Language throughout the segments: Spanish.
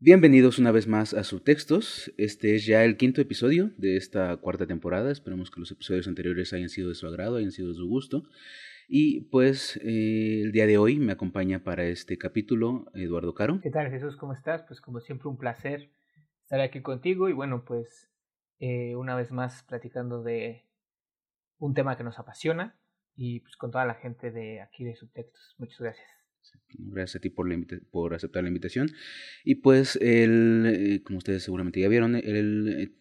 Bienvenidos una vez más a Subtextos. Este es ya el quinto episodio de esta cuarta temporada. Esperamos que los episodios anteriores hayan sido de su agrado, hayan sido de su gusto. Y pues eh, el día de hoy me acompaña para este capítulo Eduardo Caro. ¿Qué tal Jesús? ¿Cómo estás? Pues como siempre un placer estar aquí contigo y bueno pues eh, una vez más platicando de un tema que nos apasiona y pues con toda la gente de aquí de Subtextos. Muchas gracias. Gracias a ti por, la por aceptar la invitación. Y pues, el, eh, como ustedes seguramente ya vieron, el,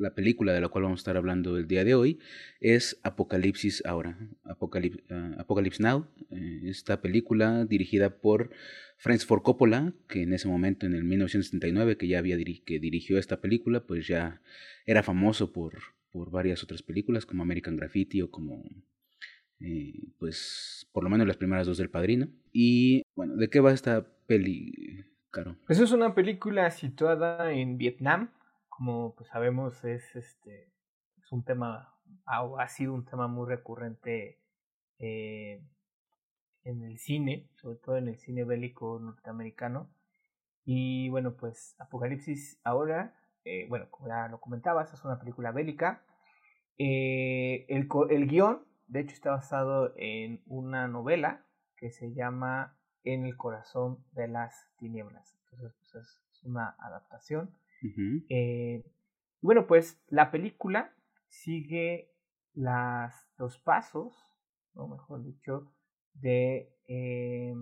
la película de la cual vamos a estar hablando el día de hoy es Apocalipsis ahora, Apocalypse, uh, Apocalypse Now. Eh, esta película dirigida por Francis Ford Coppola, que en ese momento, en el 1979, que ya había que dirigió esta película, pues ya era famoso por, por varias otras películas como American Graffiti o como eh, pues por lo menos las primeras dos del Padrino. Y bueno, ¿de qué va esta peli, Caro? Pues es una película situada en Vietnam, como pues sabemos es este es un tema ha, sido un tema muy recurrente eh, en el cine, sobre todo en el cine bélico norteamericano. Y bueno, pues Apocalipsis ahora, eh, bueno, como ya lo comentabas, es una película bélica. Eh, el, el guion de hecho, está basado en una novela que se llama En el corazón de las tinieblas. Entonces, pues es una adaptación. Eh, bueno, pues la película sigue las, los pasos, o mejor dicho, de, eh,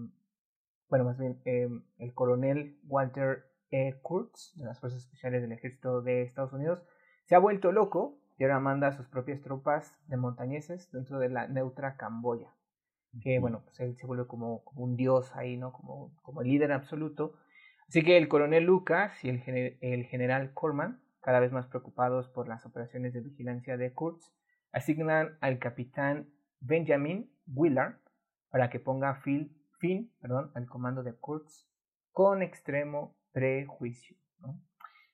bueno, más bien, eh, el coronel Walter E. Kurtz, de las Fuerzas Especiales del Ejército de Estados Unidos, se ha vuelto loco y ahora manda a sus propias tropas de montañeses dentro de la neutra Camboya. Que bueno, pues él se vuelve como, un dios ahí, ¿no? Como, como líder absoluto. Así que el coronel Lucas y el, el general Corman, cada vez más preocupados por las operaciones de vigilancia de Kurtz, asignan al capitán Benjamin Willard para que ponga fin, fin perdón, al comando de Kurtz con extremo prejuicio. ¿no?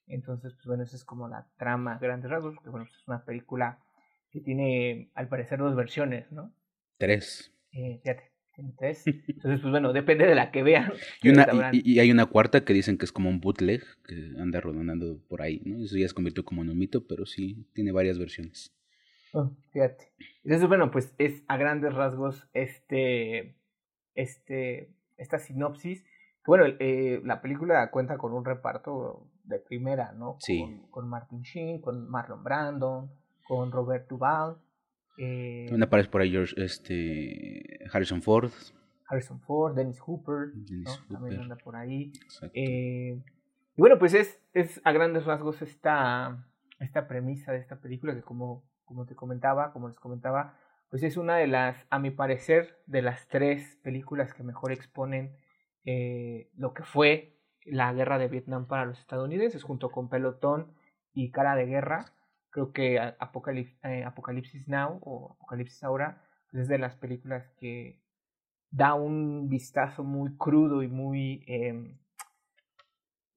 Entonces, pues bueno, esa es como la trama, grandes rasgos, que bueno, pues, es una película que tiene, al parecer, dos versiones, ¿no? Tres. Eh, fíjate, tiene tres. Entonces, pues bueno, depende de la que vean. Y, una, y, hay una cuarta que dicen que es como un bootleg, que anda rodando por ahí, ¿no? Eso ya se convirtió como en un mito, pero sí tiene varias versiones. Oh, fíjate. Entonces, bueno, pues es a grandes rasgos este, este, esta sinopsis. Bueno, eh, la película cuenta con un reparto de primera, ¿no? Sí. Con, Martin Sheen, con Marlon Brandon, con Robert Duvall. Eh, También aparece por ahí George, este, Harrison Ford. Harrison Ford, Dennis Hooper, También anda por ahí. Eh, y bueno, pues es, es a grandes rasgos esta, esta premisa de esta película que como, como te comentaba, como les comentaba, pues es una de las, a mi parecer, de las tres películas que mejor exponen eh, lo que fue la guerra de Vietnam para los estadounidenses, junto con Pelotón y Cara de Guerra. Creo que eh, Apocalipsis, Now o Apocalipsis Ahora pues es de las películas que da un vistazo muy crudo y muy... Em,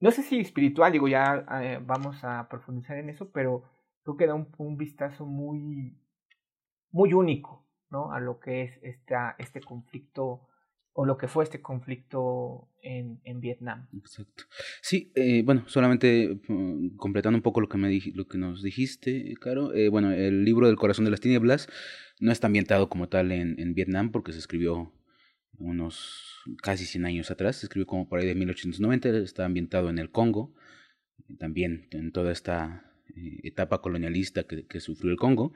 no sé si espiritual, digo, ya eh, vamos a profundizar en eso, pero creo que da un, un, vistazo muy, muy único, ¿no? A lo que es esta, este conflicto o lo que fue este conflicto en, en Vietnam. Exacto. Sí, eh, bueno, solamente mm, completando un poco lo que, me nos dijiste, Caro, eh, bueno, el libro del corazón de las tinieblas no está ambientado como tal en, en Vietnam porque se escribió unos casi 100 años atrás, se escribió como por ahí de 1890, está ambientado en el Congo, también en toda esta eh, etapa colonialista que, que sufrió el Congo.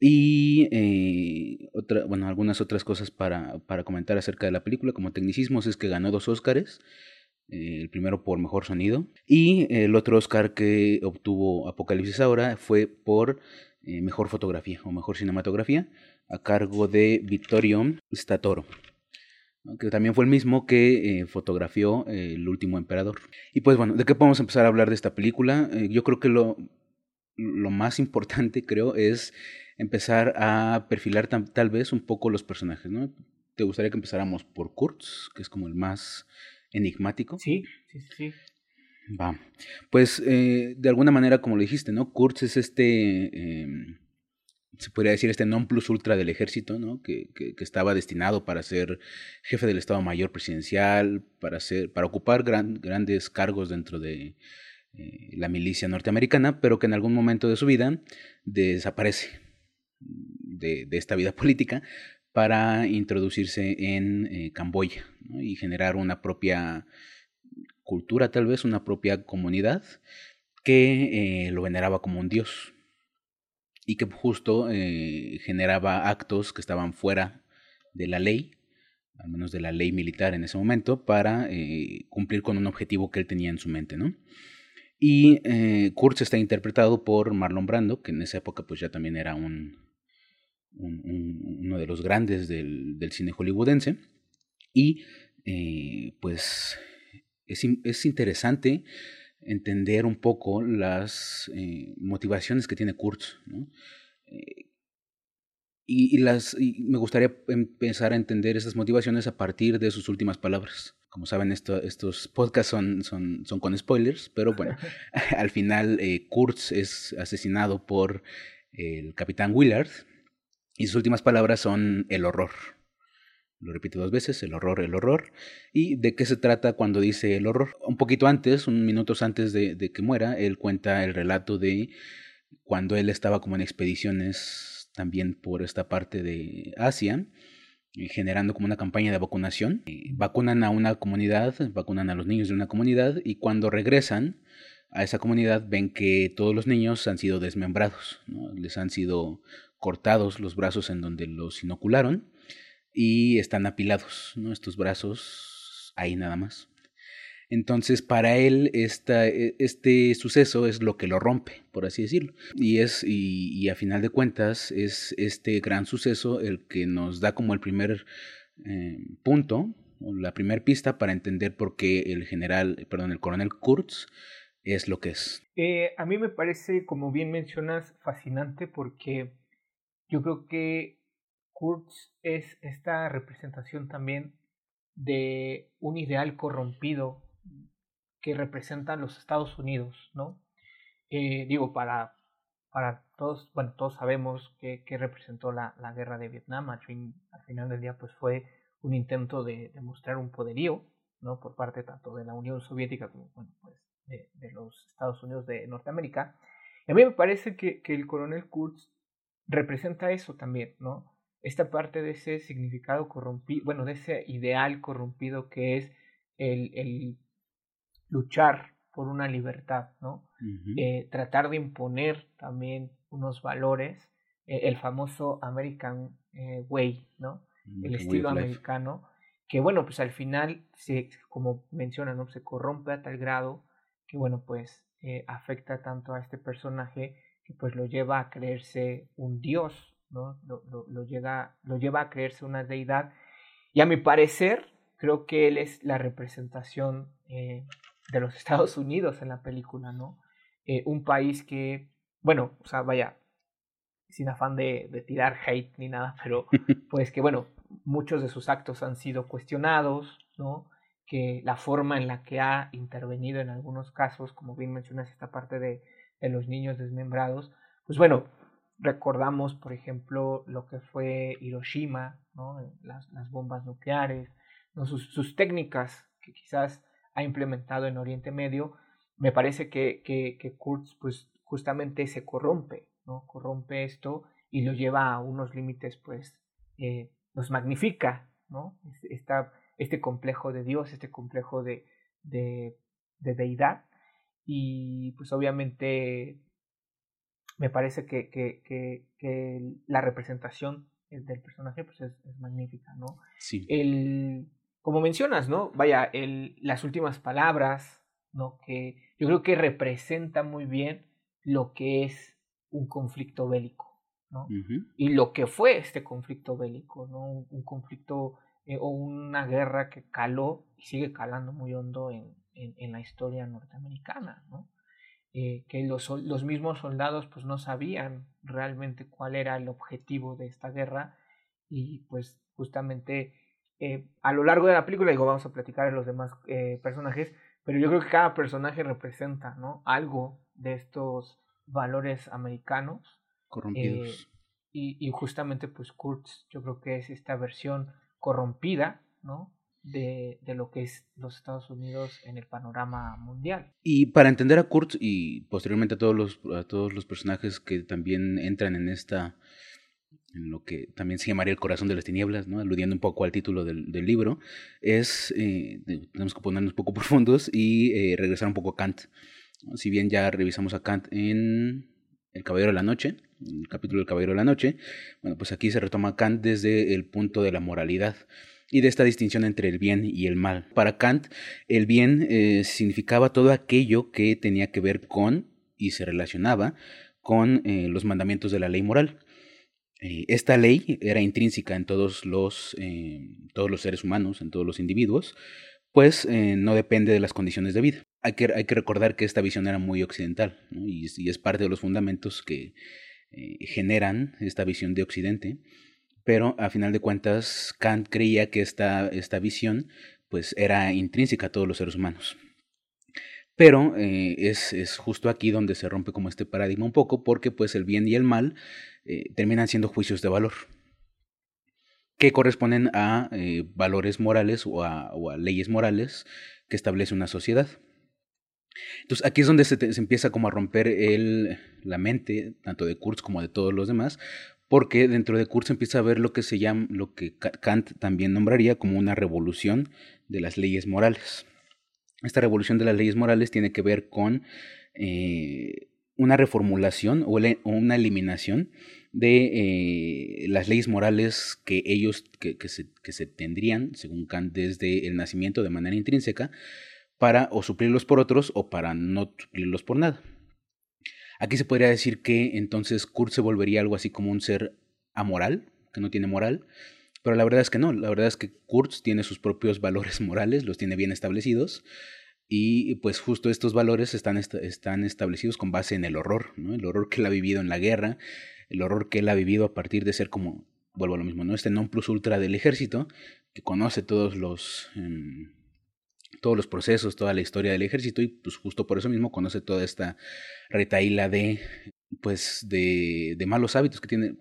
Y eh, otra, bueno, algunas otras cosas para, para, comentar acerca de la película, como tecnicismos, es que ganó dos Oscars. Eh, el primero por mejor sonido y el otro Oscar que obtuvo Apocalipsis ahora fue por eh, mejor fotografía o mejor cinematografía a cargo de Vittorio Statoro que también fue el mismo que fotografió El último emperador. Y pues bueno, ¿de qué podemos empezar a hablar de esta película? yo creo que lo, lo más importante, creo, es empezar a perfilar tal vez un poco los personajes, ¿no? ¿Te gustaría que empezáramos por Kurtz, que es como el más enigmático? Sí, sí, sí. Va. Pues eh, de alguna manera, como lo dijiste, ¿no? Kurtz es este em, se podría decir, este non plus ultra del ejército, ¿no? Que, que, estaba destinado para ser jefe del Estado Mayor Presidencial, para, ser, para ocupar grandes cargos dentro de eh, la milicia norteamericana, pero que en algún momento de su vida desaparece de, de esta vida política para introducirse en eh, Camboya y generar una propia cultura, tal vez, una propia comunidad que eh, lo veneraba como un dios y que justo eh, generaba actos que estaban fuera de la ley, al menos de la ley militar en ese momento, para cumplir con un objetivo que él tenía en su mente, ¿no? Y Kurtz está interpretado por Marlon Brando, que en esa época pues ya también era un, uno de los grandes del, del cine hollywoodense. Y pues es, es interesante entender un poco las eh, motivaciones que tiene Kurtz. Eh, y, las, me gustaría empezar a entender esas motivaciones a partir de sus últimas palabras. Como saben, esto, estos podcasts son, son, son, con spoilers, pero bueno, al final eh, Kurtz es asesinado por el capitán Willard y sus últimas palabras son el horror. Lo repite dos veces, el horror, el horror. ¿Y de qué se trata cuando dice el horror? Un poquito antes, un minutos antes de, de que muera, él cuenta el relato de cuando él estaba como en expediciones también por esta parte de Asia, eh, generando como una campaña de vacunación. Eh, vacunan a una comunidad, vacunan a los niños de una comunidad y cuando regresan a esa comunidad ven que todos los niños han sido desmembrados, ¿no? les han sido cortados los brazos en donde los inocularon y están apilados, ¿no? Estos brazos ahí nada más. Entonces, para él, e, este suceso es lo que lo rompe, por así decirlo. Y es, y, a final de cuentas, es este gran suceso el que nos da como el primer eh, punto, o la primera pista para entender por qué el general, perdón, el coronel Kurtz es lo que es. Eh, a mí me parece, como bien mencionas, fascinante porque yo creo que Kurtz es esta representación también de un ideal corrompido que representa los Estados Unidos, ¿no? Eh, digo, para, para todos, bueno, todos sabemos que, representó la, la, guerra de Vietnam, al, fin, al final del día pues fue un intento de demostrar un poderío, ¿no? Por parte tanto de la Unión Soviética como, bueno, pues de, de los Estados Unidos de Norteamérica. Y a mí me parece que, que el coronel Kurtz representa eso también, ¿no? esta parte de ese significado corrompido, bueno, de ese ideal corrompido que es el, el luchar por una libertad, ¿no? Eh, tratar de imponer también unos valores, eh, el famoso American eh, Way, ¿no? Mm, el estilo americano, que bueno, pues al final, se, como menciona, ¿no? Se corrompe a tal grado que bueno, pues afecta tanto a este personaje que pues lo lleva a creerse un dios, ¿no? Lo, lo, llega, lo lleva a creerse una deidad. Y a mi parecer, creo que él es la representación eh, de los Estados Unidos en la película, ¿no? Eh, un país que, bueno, o sea, vaya, sin afán de, de, tirar hate ni nada, pero pues que, bueno, muchos de sus actos han sido cuestionados, ¿no? Que la forma en la que ha intervenido en algunos casos, como bien mencionas esta parte de, de los niños desmembrados, pues bueno, recordamos, por ejemplo, lo que fue Hiroshima, ¿no? las, las bombas nucleares, ¿no? sus, técnicas que quizás ha implementado en Oriente Medio, me parece que, que, Kurtz pues, justamente se corrompe, ¿no? corrompe esto y lo lleva a unos límites, pues, eh, los magnifica, ¿no? Esta, este complejo de Dios, este complejo de, de deidad, y pues obviamente me parece que, que, que, que la representación del personaje pues es, es, magnífica, ¿no? Sí. El, como mencionas, ¿no? Vaya, el, las últimas palabras, ¿no? Que yo creo que representa muy bien lo que es un conflicto bélico, ¿no? Y lo que fue este conflicto bélico, ¿no? Un, un conflicto eh, o una guerra que caló y sigue calando muy hondo en, en, en la historia norteamericana, ¿no? Eh, que los, los, mismos soldados pues no sabían realmente cuál era el objetivo de esta guerra y pues justamente eh, a lo largo de la película digo vamos a platicar de los demás eh, personajes pero yo creo que cada personaje representa ¿no? algo de estos valores americanos corrompidos y, y justamente pues Kurtz yo creo que es esta versión corrompida, ¿no? De, de, lo que es los Estados Unidos en el panorama mundial. Y para entender a Kurtz y posteriormente a todos los, a todos los personajes que también entran en esta en lo que también se llamaría el corazón de las tinieblas, ¿no? aludiendo un poco al título del, del libro, es, eh, tenemos que ponernos un poco profundos y eh, regresar un poco a Kant. Si bien ya revisamos a Kant en El Caballero de la Noche, el capítulo del Caballero de la Noche, bueno, pues aquí se retoma Kant desde el punto de la moralidad y de esta distinción entre el bien y el mal. Para Kant, el bien eh, significaba todo aquello que tenía que ver con y se relacionaba con eh, los mandamientos de la ley moral. Eh, esta ley era intrínseca en todos los, todos los seres humanos, en todos los individuos, pues no depende de las condiciones de vida. Hay que, hay que recordar que esta visión era muy occidental y, y, es parte de los fundamentos que generan esta visión de Occidente pero a final de cuentas Kant creía que esta, esta visión pues era intrínseca a todos los seres humanos. Pero eh, es, es, justo aquí donde se rompe como este paradigma un poco, porque pues el bien y el mal eh, terminan siendo juicios de valor, que corresponden a eh, valores morales o a, leyes morales que establece una sociedad. Entonces aquí es donde se, se empieza como a romper el, la mente, tanto de Kurz como de todos los demás, porque dentro de Kurz empieza a ver lo que se llama, lo que Kant también nombraría como una revolución de las leyes morales. Esta revolución de las leyes morales tiene que ver con eh, una reformulación o, una eliminación de eh, las leyes morales que ellos, que, que, se, que se tendrían, según Kant, desde el nacimiento de manera intrínseca, para o suplirlos por otros o para no suplirlos por nada. Aquí se podría decir que entonces Kurt se volvería algo así como un ser amoral, que no tiene moral, pero la verdad es que no, la verdad es que Kurtz tiene sus propios valores morales, los tiene bien establecidos, y pues justo estos valores están, están establecidos con base en el horror, ¿no? el horror que él ha vivido en la guerra, el horror que él ha vivido a partir de ser como, vuelvo a lo mismo, ¿no? este non plus ultra del ejército, que conoce todos los... Eh, todos los procesos, toda la historia del ejército y pues justo por eso mismo conoce toda esta retaíla de pues de, de malos hábitos que tiene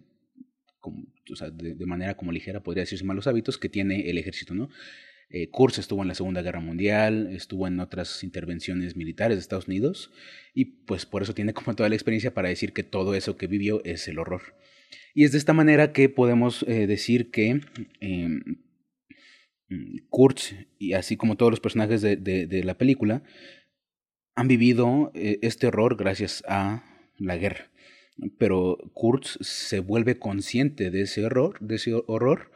o sea, de, manera como ligera podría decirse malos hábitos que tiene el ejército, ¿no? Eh, Kurz estuvo en la Segunda Guerra Mundial, estuvo en otras intervenciones militares de Estados Unidos y pues por eso tiene como toda la experiencia para decir que todo eso que vivió es el horror. Y es de esta manera que podemos eh, decir que eh, Kurtz, y así como todos los personajes de, de, de la película, han vivido eh, este horror gracias a la guerra. Pero Kurtz se vuelve consciente de ese horror, de ese horror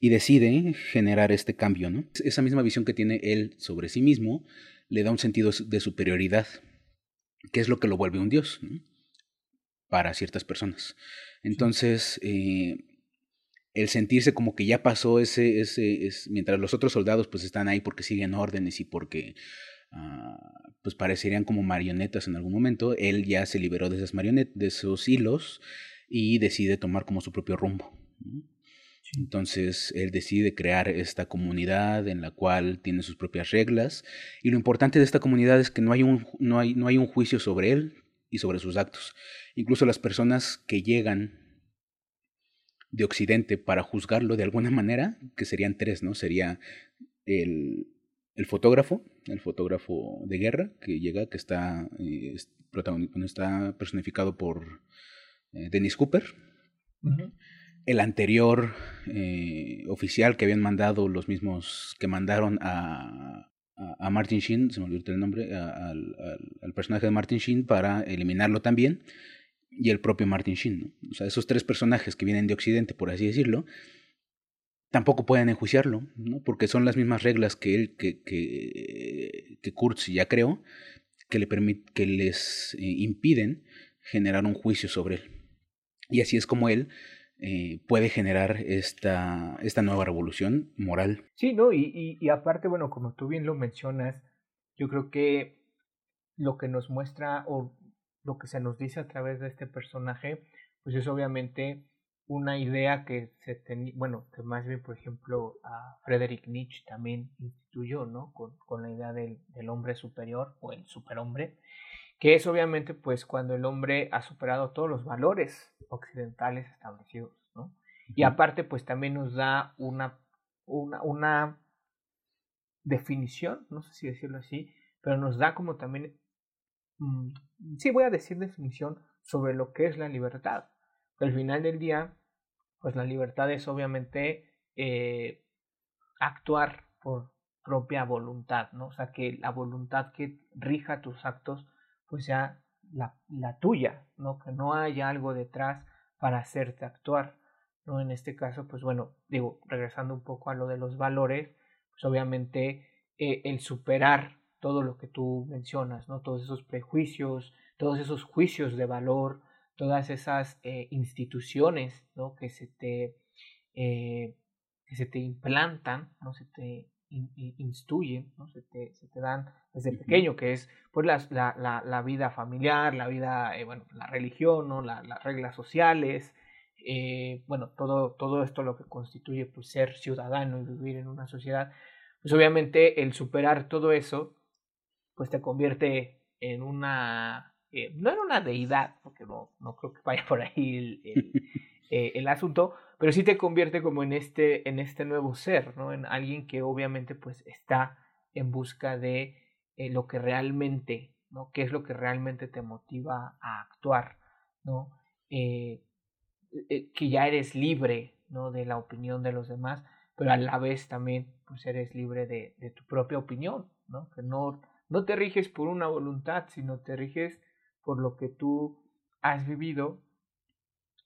y decide generar este cambio. ¿no? Esa misma visión que tiene él sobre sí mismo le da un sentido de superioridad, que es lo que lo vuelve un dios ¿no? para ciertas personas. Entonces, eh, el sentirse como que ya pasó ese, ese, es, mientras los otros soldados pues están ahí porque siguen órdenes y porque uh, pues parecerían como marionetas en algún momento, él ya se liberó de esas marionetas, de esos hilos y decide tomar como su propio rumbo. Entonces él decide crear esta comunidad en la cual tiene sus propias reglas y lo importante de esta comunidad es que no hay un, no hay, no hay un juicio sobre él y sobre sus actos. Incluso las personas que llegan de Occidente para juzgarlo de alguna manera, que serían tres, ¿no? Sería el, el fotógrafo, el fotógrafo de guerra que llega, que está, eh, está personificado por eh, Dennis Cooper. Uh -huh. El anterior eh, oficial que habían mandado los mismos que mandaron a, a, a Martin Sheen, se me olvidó el nombre, a, al, al, personaje de Martin Sheen para eliminarlo también y el propio Martin Sheen. ¿no? O sea, esos tres personajes que vienen de Occidente, por así decirlo, tampoco pueden enjuiciarlo, ¿no? porque son las mismas reglas que él, que, que, que Kurtz ya creó, que, le permit, que les eh, impiden generar un juicio sobre él. Y así es como él eh, puede generar esta, esta nueva revolución moral. Sí, ¿no? Y, y, y aparte, bueno, como tú bien lo mencionas, yo creo que lo que nos muestra, o lo que se nos dice a través de este personaje, pues es obviamente una idea que se tenía, bueno, que más bien, por ejemplo, a Friedrich Nietzsche también instituyó, ¿no? Con, con la idea del, del, hombre superior o el superhombre. que es obviamente pues cuando el hombre ha superado todos los valores occidentales establecidos, ¿no? Y aparte pues también nos da una, una, una definición, no sé si decirlo así, pero nos da como también, sí voy a decir definición sobre lo que es la libertad. Al final del día, pues la libertad es obviamente eh, actuar por propia voluntad, ¿no? O sea, que la voluntad que rija tus actos, pues sea la, la tuya, ¿no? Que no haya algo detrás para hacerte actuar, ¿no? En este caso, pues bueno, digo, regresando un poco a lo de los valores, pues obviamente eh, el superar todo lo que tú mencionas, ¿no? Todos esos prejuicios, todos esos juicios de valor, todas esas eh, instituciones, ¿no? Que se te, eh, que se te implantan, ¿no? Se te instruyen, ¿no? Se te, se te dan desde pequeño, que es pues la, la, la, vida familiar, la vida, bueno, la religión, ¿no? las reglas sociales, bueno, todo, todo esto lo que constituye pues, ser ciudadano y vivir en una sociedad, pues obviamente el superar todo eso, pues te convierte en una, eh, no en una deidad, porque no, no creo que vaya por ahí el, el, eh, el, asunto, pero sí te convierte como en este, en este nuevo ser, ¿no? En alguien que obviamente pues está en busca de eh, lo que realmente, ¿no? ¿Qué es lo que realmente te motiva a actuar, ¿no? que ya eres libre, ¿no? De la opinión de los demás, pero a la vez también pues eres libre de, de tu propia opinión, ¿no? Que no, no te riges por una voluntad, sino te riges por lo que tú has vivido.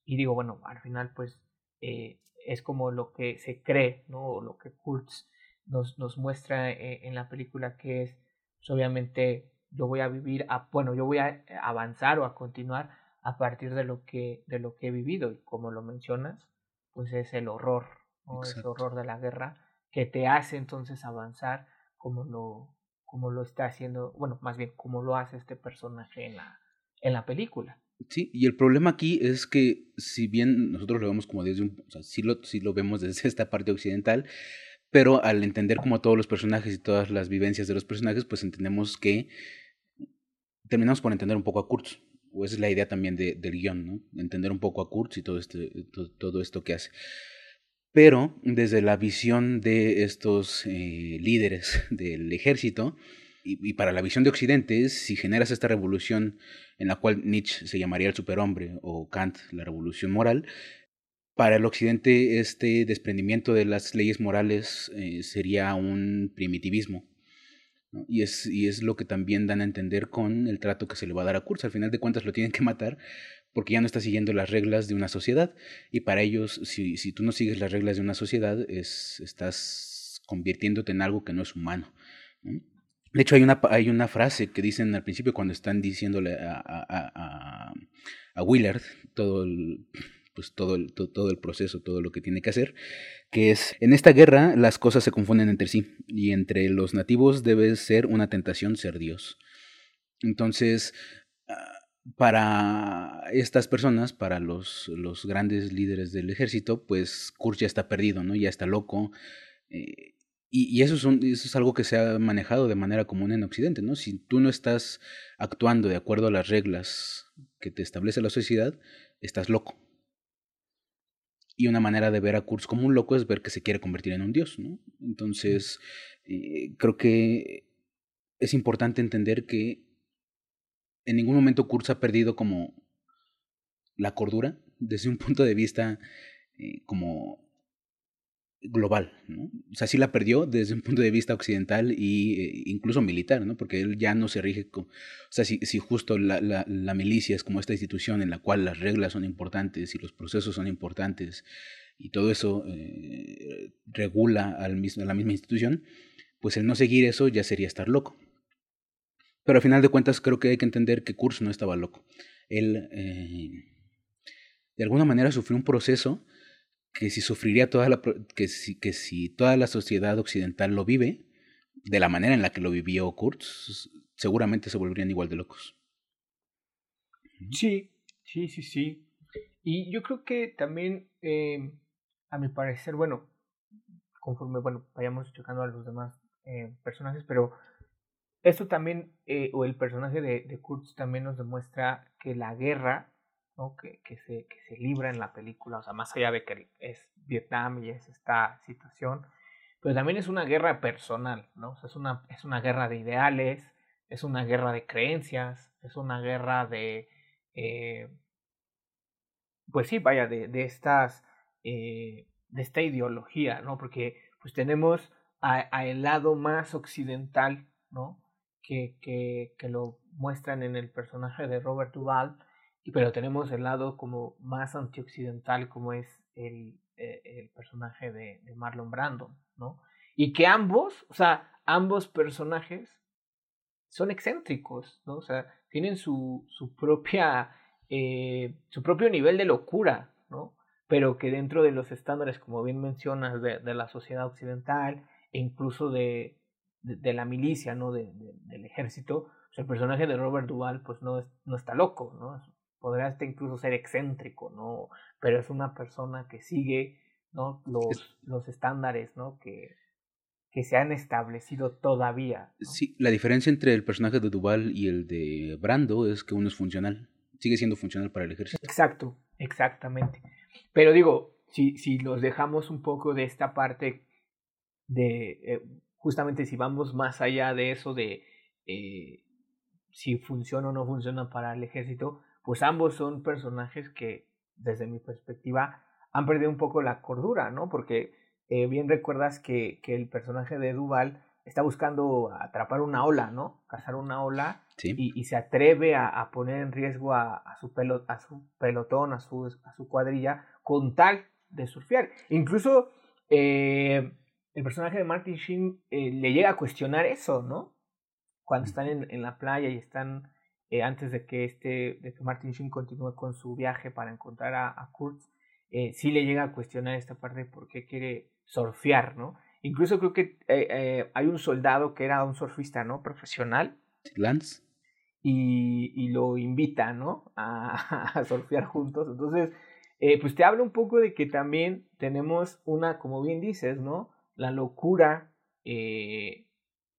Y digo, bueno, al final pues eh, es como lo que se cree, ¿no? O lo que Kurtz nos, nos muestra eh, en la película que es, pues, obviamente yo voy a vivir, a, bueno, yo voy a avanzar o a continuar a partir de lo que, de lo que he vivido. Y como lo mencionas, pues es el horror, ¿no? Ese horror de la guerra que te hace entonces avanzar como lo, como lo está haciendo, bueno, más bien como lo hace este personaje en la, en la película. Sí, y el problema aquí es que si bien nosotros lo vemos como desde un, o sea, sí lo, sí lo vemos desde esta parte occidental, pero al entender como todos los personajes y todas las vivencias de los personajes, pues entendemos que terminamos por entender un poco a Kurtz, o esa es la idea también de, del guion, ¿no? Entender un poco a Kurtz y todo, este, todo, todo esto que hace. Pero desde la visión de estos eh, líderes del ejército, y, para la visión de Occidente, si generas esta revolución en la cual Nietzsche se llamaría el superhombre o Kant la revolución moral, para el Occidente este desprendimiento de las leyes morales eh, sería un primitivismo. Y, es, y es lo que también dan a entender con el trato que se le va a dar a Kurz. Al final de cuentas lo tienen que matar porque ya no está siguiendo las reglas de una sociedad y para ellos si, si tú no sigues las reglas de una sociedad es, estás convirtiéndote en algo que no es humano. De hecho hay una, hay una frase que dicen al principio cuando están diciéndole a, a, a, Willard todo el, pues todo el, todo el proceso, todo lo que tiene que hacer, que es, en esta guerra las cosas se confunden entre sí y entre los nativos debe ser una tentación ser Dios. Entonces, para estas personas, para los, los grandes líderes del ejército, pues Kurz ya está perdido, ¿no? Ya está loco. Eh, y, y eso, es eso es algo que se ha manejado de manera común en Occidente, ¿no? Si tú no estás actuando de acuerdo a las reglas que te establece la sociedad, estás loco. Y una manera de ver a Kurz como un loco es ver que se quiere convertir en un dios, ¿no? Entonces, eh, creo que es importante entender que en ningún momento Kurz ha perdido como la cordura desde un punto de vista eh, como global, ¿no? O sea, sí la perdió desde un punto de vista occidental e incluso militar, ¿no? Porque él ya no se rige con... O sea, si, si justo la, la, la, milicia es como esta institución en la cual las reglas son importantes y los procesos son importantes y todo eso eh, regula al mismo, a la misma institución, pues el no seguir eso ya sería estar loco. Pero al final de cuentas creo que hay que entender que Kurz no estaba loco. Él eh, de alguna manera sufrió un proceso que si sufriría toda la que si, que si toda la sociedad occidental lo vive de la manera en la que lo vivió Kurz, seguramente se volverían igual de locos. Sí, sí, sí, sí. Y yo creo que también, eh, a mi parecer, bueno, conforme bueno vayamos chocando a los demás eh, personajes, pero esto también, eh, o el personaje de, de Kurtz también nos demuestra que la guerra ¿no? que, que, se, que se libra en la película, o sea, más allá de que es Vietnam y es esta situación, pero también es una guerra personal, ¿no? O sea, es, una, es una guerra de ideales, es una guerra de creencias, es una guerra de, eh, pues sí, vaya, de, de estas, eh, de esta ideología, ¿no? Porque pues tenemos a, a lado más occidental, ¿no? Que, que, lo muestran en el personaje de Robert Duvall, pero tenemos el lado como más antioccidental como es el, eh, el personaje de, de, Marlon Brando, ¿no? Y que ambos, o sea, ambos personajes son excéntricos, ¿no? O sea, tienen su, su propia, eh, su propio nivel de locura, ¿no? Pero que dentro de los estándares, como bien mencionas, de, de la sociedad occidental e incluso de, de, la milicia, ¿no? De, del ejército, pues el personaje de Robert Duvall, pues no, es, no está loco, ¿no? podría hasta incluso ser excéntrico, ¿no? Pero es una persona que sigue, ¿no? Los, los estándares, ¿no? Que, que se han establecido todavía. Sí, la diferencia entre el personaje de Duval y el de Brando es que uno es funcional, sigue siendo funcional para el ejército. Exacto, exactamente. Pero digo, si, si los dejamos un poco de esta parte de, eh, justamente si vamos más allá de eso de eh, si funciona o no funciona para el ejército, pues ambos son personajes que, desde mi perspectiva, han perdido un poco la cordura, ¿no? Porque eh, bien recuerdas que, que, el personaje de Duval está buscando atrapar una ola, ¿no? Cazar una ola y, y, se atreve a, a, poner en riesgo a, a, su pelo, a su pelotón, a su, a su cuadrilla, con tal de surfear. Incluso eh, el personaje de Martin Sheen eh, le llega a cuestionar eso, ¿no? Cuando están en, en la playa y están eh, antes de que, este, de que Martin Sheen continúe con su viaje para encontrar a, a Kurtz, eh, sí le llega a cuestionar esta parte de por qué quiere surfear, ¿no? Incluso creo que eh, hay un soldado que era un surfista, ¿no? Profesional. Lance. Y, y lo invita, ¿no? A, a surfear juntos. Entonces, eh, pues te habla un poco de que también tenemos una, como bien dices, ¿no? La locura eh,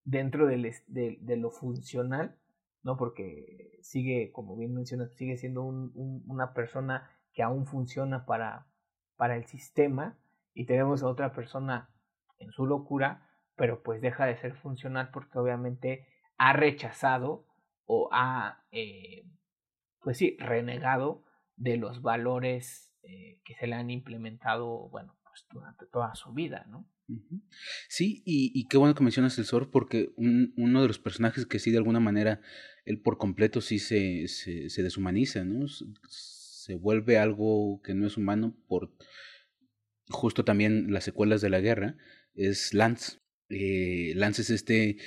dentro de, lo funcional ¿no? Porque sigue, como bien mencionas, sigue siendo un, una persona que aún funciona para, para el sistema y tenemos a otra persona en su locura, pero pues deja de ser funcional porque obviamente ha rechazado o ha, eh, pues sí, renegado de los valores eh, que se le han implementado, bueno, pues durante toda su vida, ¿no? Sí, y, qué bueno que mencionas el Zor, porque un, uno de los personajes que sí de alguna manera, él por completo sí se, se, se, deshumaniza, ¿no? Se vuelve algo que no es humano por justo también las secuelas de la guerra, es Lance. Eh, Lance es este,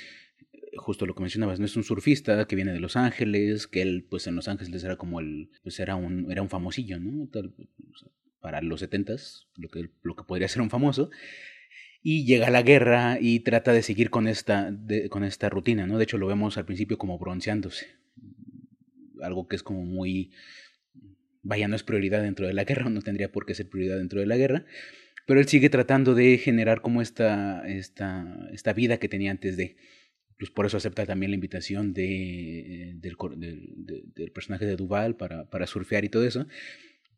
justo lo que mencionabas, no es un surfista que viene de Los Ángeles, que él pues en Los Ángeles era como el, pues era un, era un famosillo, ¿no? Tal, para los setentas, lo que, lo que podría ser un famoso y llega la guerra y trata de seguir con esta, con esta rutina, ¿no? De hecho lo vemos al principio como bronceándose, algo que es como muy, vaya, no es prioridad dentro de la guerra, no tendría por qué ser prioridad dentro de la guerra, pero él sigue tratando de generar como esta, esta, esta vida que tenía antes de, pues por eso acepta también la invitación de, del, del, del personaje de Duval para, para surfear y todo eso,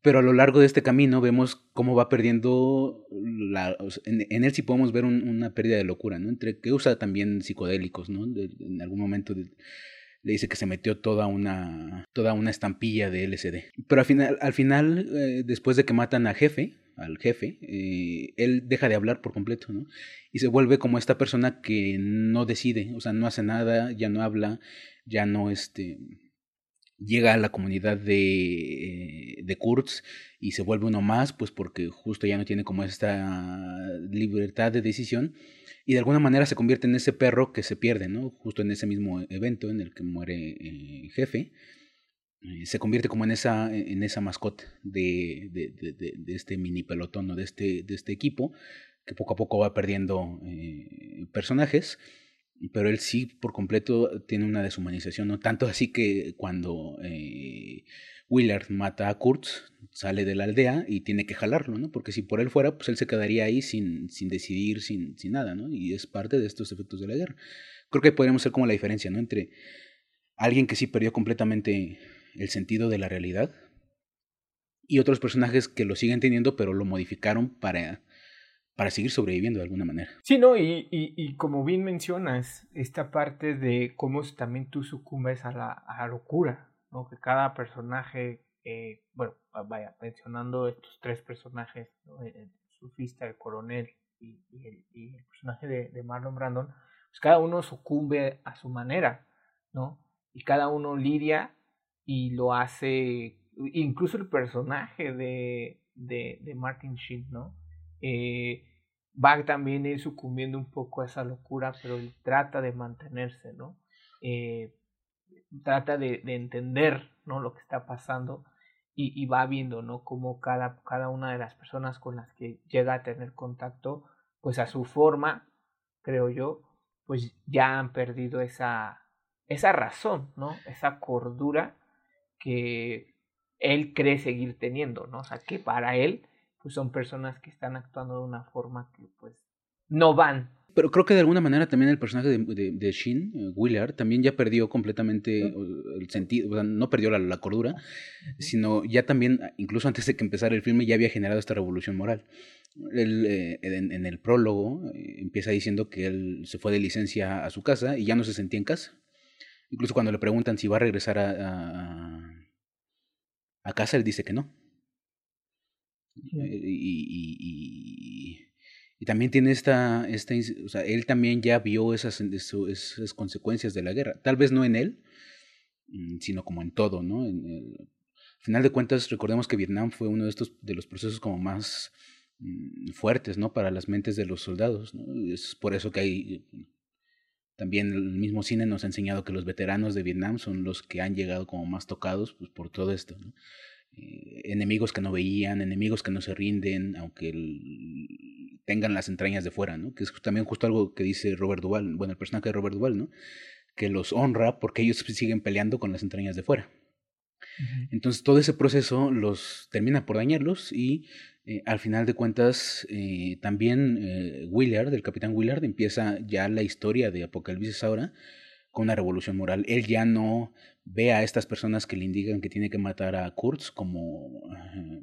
pero a lo largo de este camino vemos cómo va perdiendo la, en, él sí podemos ver un, una pérdida de locura, ¿no? Entre que usa también psicodélicos, ¿no? En algún momento le dice que se metió toda una toda una estampilla de LSD. Pero al final al final eh, después de que matan a jefe, al jefe, eh, él deja de hablar por completo, ¿no? Y se vuelve como esta persona que no decide, o sea, no hace nada, ya no habla, ya no este llega a la comunidad de, de Kurtz y se vuelve uno más, pues porque justo ya no tiene como esta libertad de decisión y de alguna manera se convierte en ese perro que se pierde, ¿no? Justo en ese mismo evento en el que muere eh, jefe, eh, se convierte como en esa, en esa mascota de, de, de, de este mini pelotón, ¿no? de, este, de este equipo, que poco a poco va perdiendo eh, personajes pero él sí por completo tiene una deshumanización, no tanto así que cuando eh, Willard mata a Kurtz, sale de la aldea y tiene que jalarlo, ¿no? Porque si por él fuera, pues él se quedaría ahí sin, sin decidir, sin, sin nada, ¿no? Y es parte de estos efectos de la guerra. Creo que podríamos ser como la diferencia, ¿no? Entre alguien que sí perdió completamente el sentido de la realidad y otros personajes que lo siguen teniendo, pero lo modificaron para, para seguir sobreviviendo de alguna manera. Sí, ¿no? Y, y, y como bien mencionas, esta parte de cómo también tú sucumbes a la, locura, ¿no? Que cada personaje, eh, bueno, vaya, mencionando estos tres personajes, ¿no? el, el coronel y, el, personaje de, de Marlon Brandon, pues cada uno sucumbe a su manera, ¿no? Y cada uno lidia y lo hace, incluso el personaje de, de, de Martin Sheen, ¿no? Eh, va también ir sucumbiendo un poco a esa locura, pero trata de mantenerse, ¿no? Eh, trata de, de, entender, ¿no? Lo que está pasando y, va viendo, ¿no? Cómo cada, cada una de las personas con las que llega a tener contacto, pues a su forma, creo yo, pues ya han perdido esa, esa razón, ¿no? Esa cordura que él cree seguir teniendo, ¿no? O sea, que para él pues son personas que están actuando de una forma que pues no van. Pero creo que de alguna manera también el personaje de, de, de Shin, uh, Willard, también ya perdió completamente el sentido, o sea, no perdió la, la cordura, sino ya también, incluso antes de que empezara el filme, ya había generado esta revolución moral. Él, eh, en, en, el prólogo eh, empieza diciendo que él se fue de licencia a su casa y ya no se sentía en casa. Incluso cuando le preguntan si va a regresar a, a, a casa, él dice que no. Sí. Y, y, y, y, también tiene esta, esta, o sea, él también ya vio esas, esas consecuencias de la guerra. Tal vez no en él, mm, sino como en todo, ¿no? En al final de cuentas, recordemos que Vietnam fue uno de estos, de los procesos como más mmm, fuertes, ¿no? Para las mentes de los soldados. Es por eso que hay, también el mismo cine nos ha enseñado que los veteranos de Vietnam son los que han llegado como más tocados pues, por todo esto, ¿no? Eh, enemigos que no veían, enemigos que no se rinden, aunque el, tengan las entrañas de fuera, ¿no? Que es también justo algo que dice Robert Duvall, bueno, el personaje de Robert Duvall, ¿no? Que los honra porque ellos siguen peleando con las entrañas de fuera. Uh -huh. Entonces todo ese proceso los termina por dañarlos y eh, al final de cuentas eh, también Willard, el capitán Willard, empieza ya la historia de Apocalipsis ahora con una revolución moral. Él ya no ve a estas personas que le indican que tiene que matar a Kurtz como uh,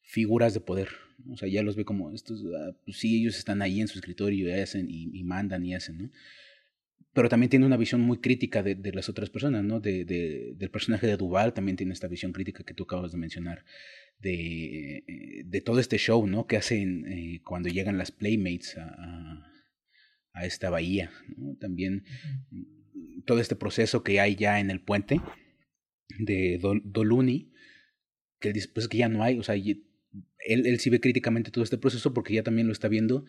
figuras de poder. O sea, ya los ve como estos, uh, pues sí, ellos están ahí en su escritorio y hacen y, mandan y hacen, ¿no? Pero también tiene una visión muy crítica de, las otras personas, ¿no? De, de, del personaje de Duval también tiene esta visión crítica que tú acabas de mencionar. De, de todo este show, ¿no? Que hacen eh, cuando llegan las Playmates a, a, esta bahía, ¿no? También todo este proceso que hay ya en el puente de Dol Doluni, que después pues, que ya no hay, o sea, él, él sí ve críticamente todo este proceso porque ya también lo está viendo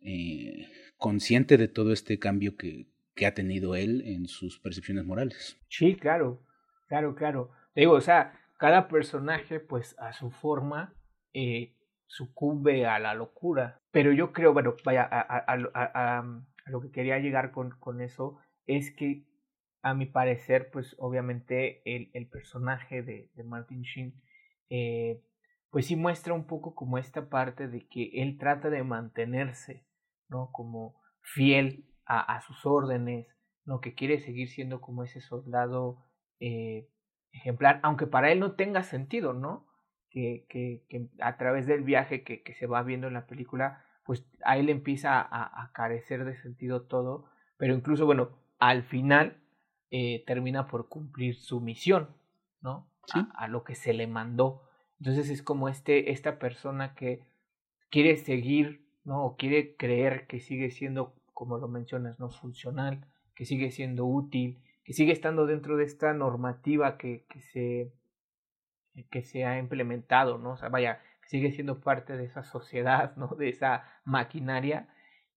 eh, consciente de todo este cambio que, que, ha tenido él en sus percepciones morales. Sí, claro, claro, claro. Te digo, o sea, cada personaje, pues a su forma, eh, sucumbe a la locura. Pero yo creo, bueno, vaya, a, a lo que quería llegar con, con eso es que a mi parecer, pues obviamente el, el personaje de, de, Martin Sheen, eh, pues sí muestra un poco como esta parte de que él trata de mantenerse, ¿no? Como fiel a, a sus órdenes, ¿no? Que quiere seguir siendo como ese soldado eh, ejemplar, aunque para él no tenga sentido, ¿no? Que, que, a través del viaje que, que, se va viendo en la película, pues a él empieza a carecer de sentido todo, pero incluso, bueno, al final eh, termina por cumplir su misión, ¿no? ¿Sí? A, a, lo que se le mandó. Entonces es como este, esta persona que quiere seguir, ¿no? O quiere creer que sigue siendo, como lo mencionas, ¿no? Funcional, que sigue siendo útil, que sigue estando dentro de esta normativa que, que se que se ha implementado, ¿no? O sea, vaya, que sigue siendo parte de esa sociedad, ¿no? De esa maquinaria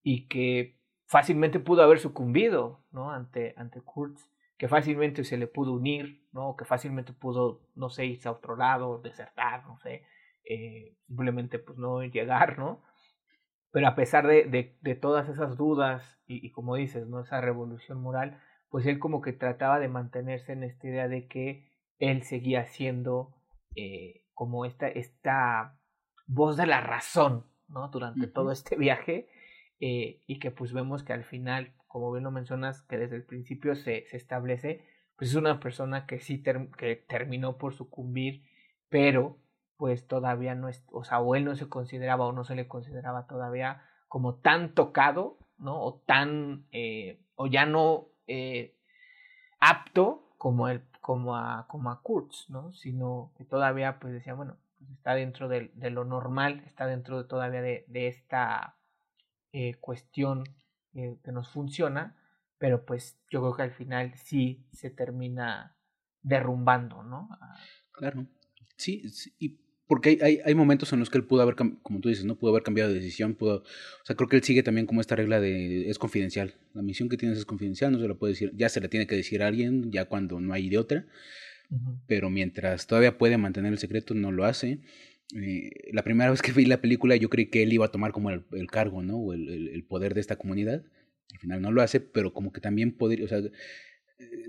y que fácilmente pudo haber sucumbido, ¿no? Ante, ante Kurtz que fácilmente se le pudo unir, ¿no? Que fácilmente pudo, no sé, irse a otro lado, desertar, no sé, eh, simplemente pues no llegar, ¿no? Pero a pesar de, de, de todas esas dudas y, y, como dices, ¿no? Esa revolución moral, pues él como que trataba de mantenerse en esta idea de que él seguía siendo eh, como esta, esta voz de la razón, ¿no? Durante uh -huh. todo este viaje eh, y que pues vemos que al final, como bien lo mencionas, que desde el principio se, se establece, pues es una persona que sí que terminó por sucumbir, pero pues todavía no es, o sea, o él no se consideraba o no se le consideraba todavía como tan tocado, ¿no? O tan, eh, o ya no eh, apto como, el, como, a, como a Kurtz, ¿no? Sino que todavía pues decía, bueno, pues está dentro de, de lo normal, está dentro de, todavía de, de esta eh, cuestión que nos funciona, pero pues yo creo que al final sí se termina derrumbando, ¿no? Ah. Claro, sí, y porque hay, hay, momentos en los que él pudo haber, como tú dices, no pudo haber cambiado de decisión, pudo, o sea, creo que él sigue también como esta regla de es confidencial, la misión que tienes es confidencial, no se la puede decir, ya se la tiene que decir a alguien, ya cuando no hay de otra, pero mientras todavía puede mantener el secreto, no lo hace. Eh, la primera vez que vi la película yo creí que él iba a tomar como el, cargo, ¿no? O el, el, poder de esta comunidad. Al final no lo hace, pero como que también podría, o sea,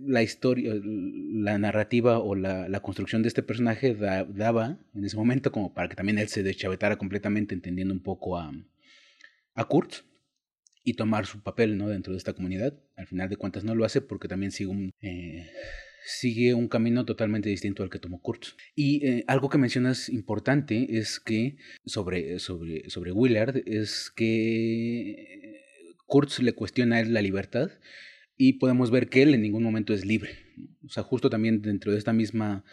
la historia, la narrativa o la, la construcción de este personaje daba en ese momento como para que también él se deschavetara completamente entendiendo un poco a, a Kurt y tomar su papel ¿no? dentro de esta comunidad. Al final de cuentas no lo hace porque también sigue un, eh, sigue un camino totalmente distinto al que tomó Kurtz. Y eh, algo que mencionas importante es que sobre, sobre, sobre Willard es que Kurtz le cuestiona a él la libertad y podemos ver que él en ningún momento es libre. O sea, justo también dentro de esta misma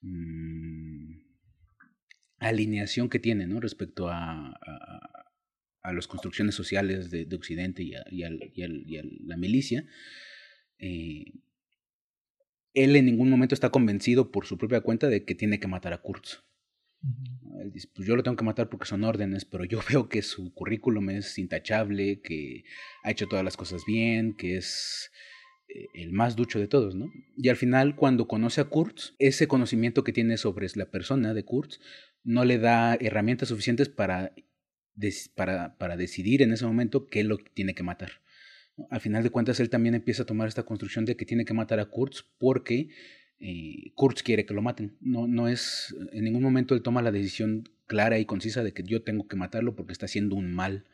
mm, alineación que tiene ¿no? respecto a, a, las construcciones sociales de, Occidente y a, y, y, a, la milicia, eh, él en ningún momento está convencido por su propia cuenta de que tiene que matar a Kurtz. Él dice, pues yo lo tengo que matar porque son órdenes, pero yo veo que su currículum es intachable, que ha hecho todas las cosas bien, que es eh, el más ducho de todos, ¿no? Y al final, cuando conoce a Kurtz, ese conocimiento que tiene sobre la persona de Kurtz no le da herramientas suficientes para, para, para decidir en ese momento qué lo tiene que matar. Al final de cuentas, él también empieza a tomar esta construcción de que tiene que matar a Kurtz porque eh, Kurtz quiere que lo maten. No, no es, en ningún momento él toma la decisión clara y concisa de que yo tengo que matarlo porque está haciendo un mal.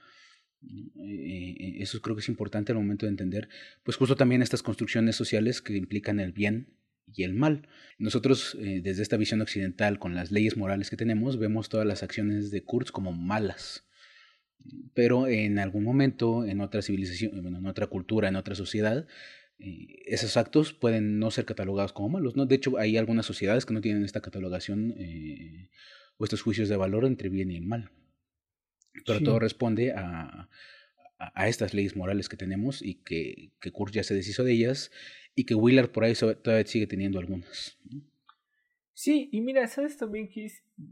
Eh, eh, eso creo que es importante al momento de entender, pues justo también estas construcciones sociales que implican el bien y el mal. Nosotros, desde esta visión occidental, con las leyes morales que tenemos, vemos todas las acciones de Kurtz como malas pero en algún momento, en otra civilización, en otra cultura, en otra sociedad, eh, esos actos pueden no ser catalogados como malos. ¿no? De hecho, hay algunas sociedades que no tienen esta catalogación eh, o estos juicios de valor entre bien y el mal. Pero todo responde a, a, estas leyes morales que tenemos y que, que Kurt ya se deshizo de ellas y que Willard por ahí todavía sigue teniendo algunas. Sí, y mira, ¿sabes también que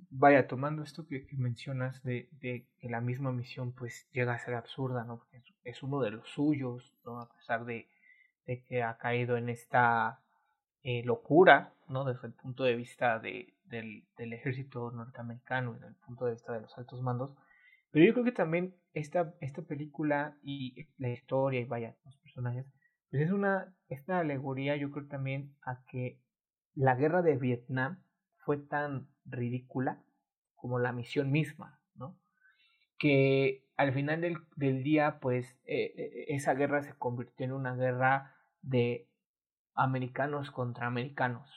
vaya, tomando esto que, mencionas de, de, que la misma misión pues llega a ser absurda, ¿no? Porque es, uno de los suyos, ¿no? A pesar de, de que ha caído en esta eh, locura, ¿no? Desde el punto de vista de, del, del ejército norteamericano y desde el punto de vista de los altos mandos. Pero yo creo que también esta, esta película y la historia y vaya, los personajes, pues es una, esta alegoría yo creo también a que la guerra de Vietnam fue tan ridícula como la misión misma, ¿no? Que al final del, del día, pues eh, eh, esa guerra se convirtió en una guerra de americanos contra americanos,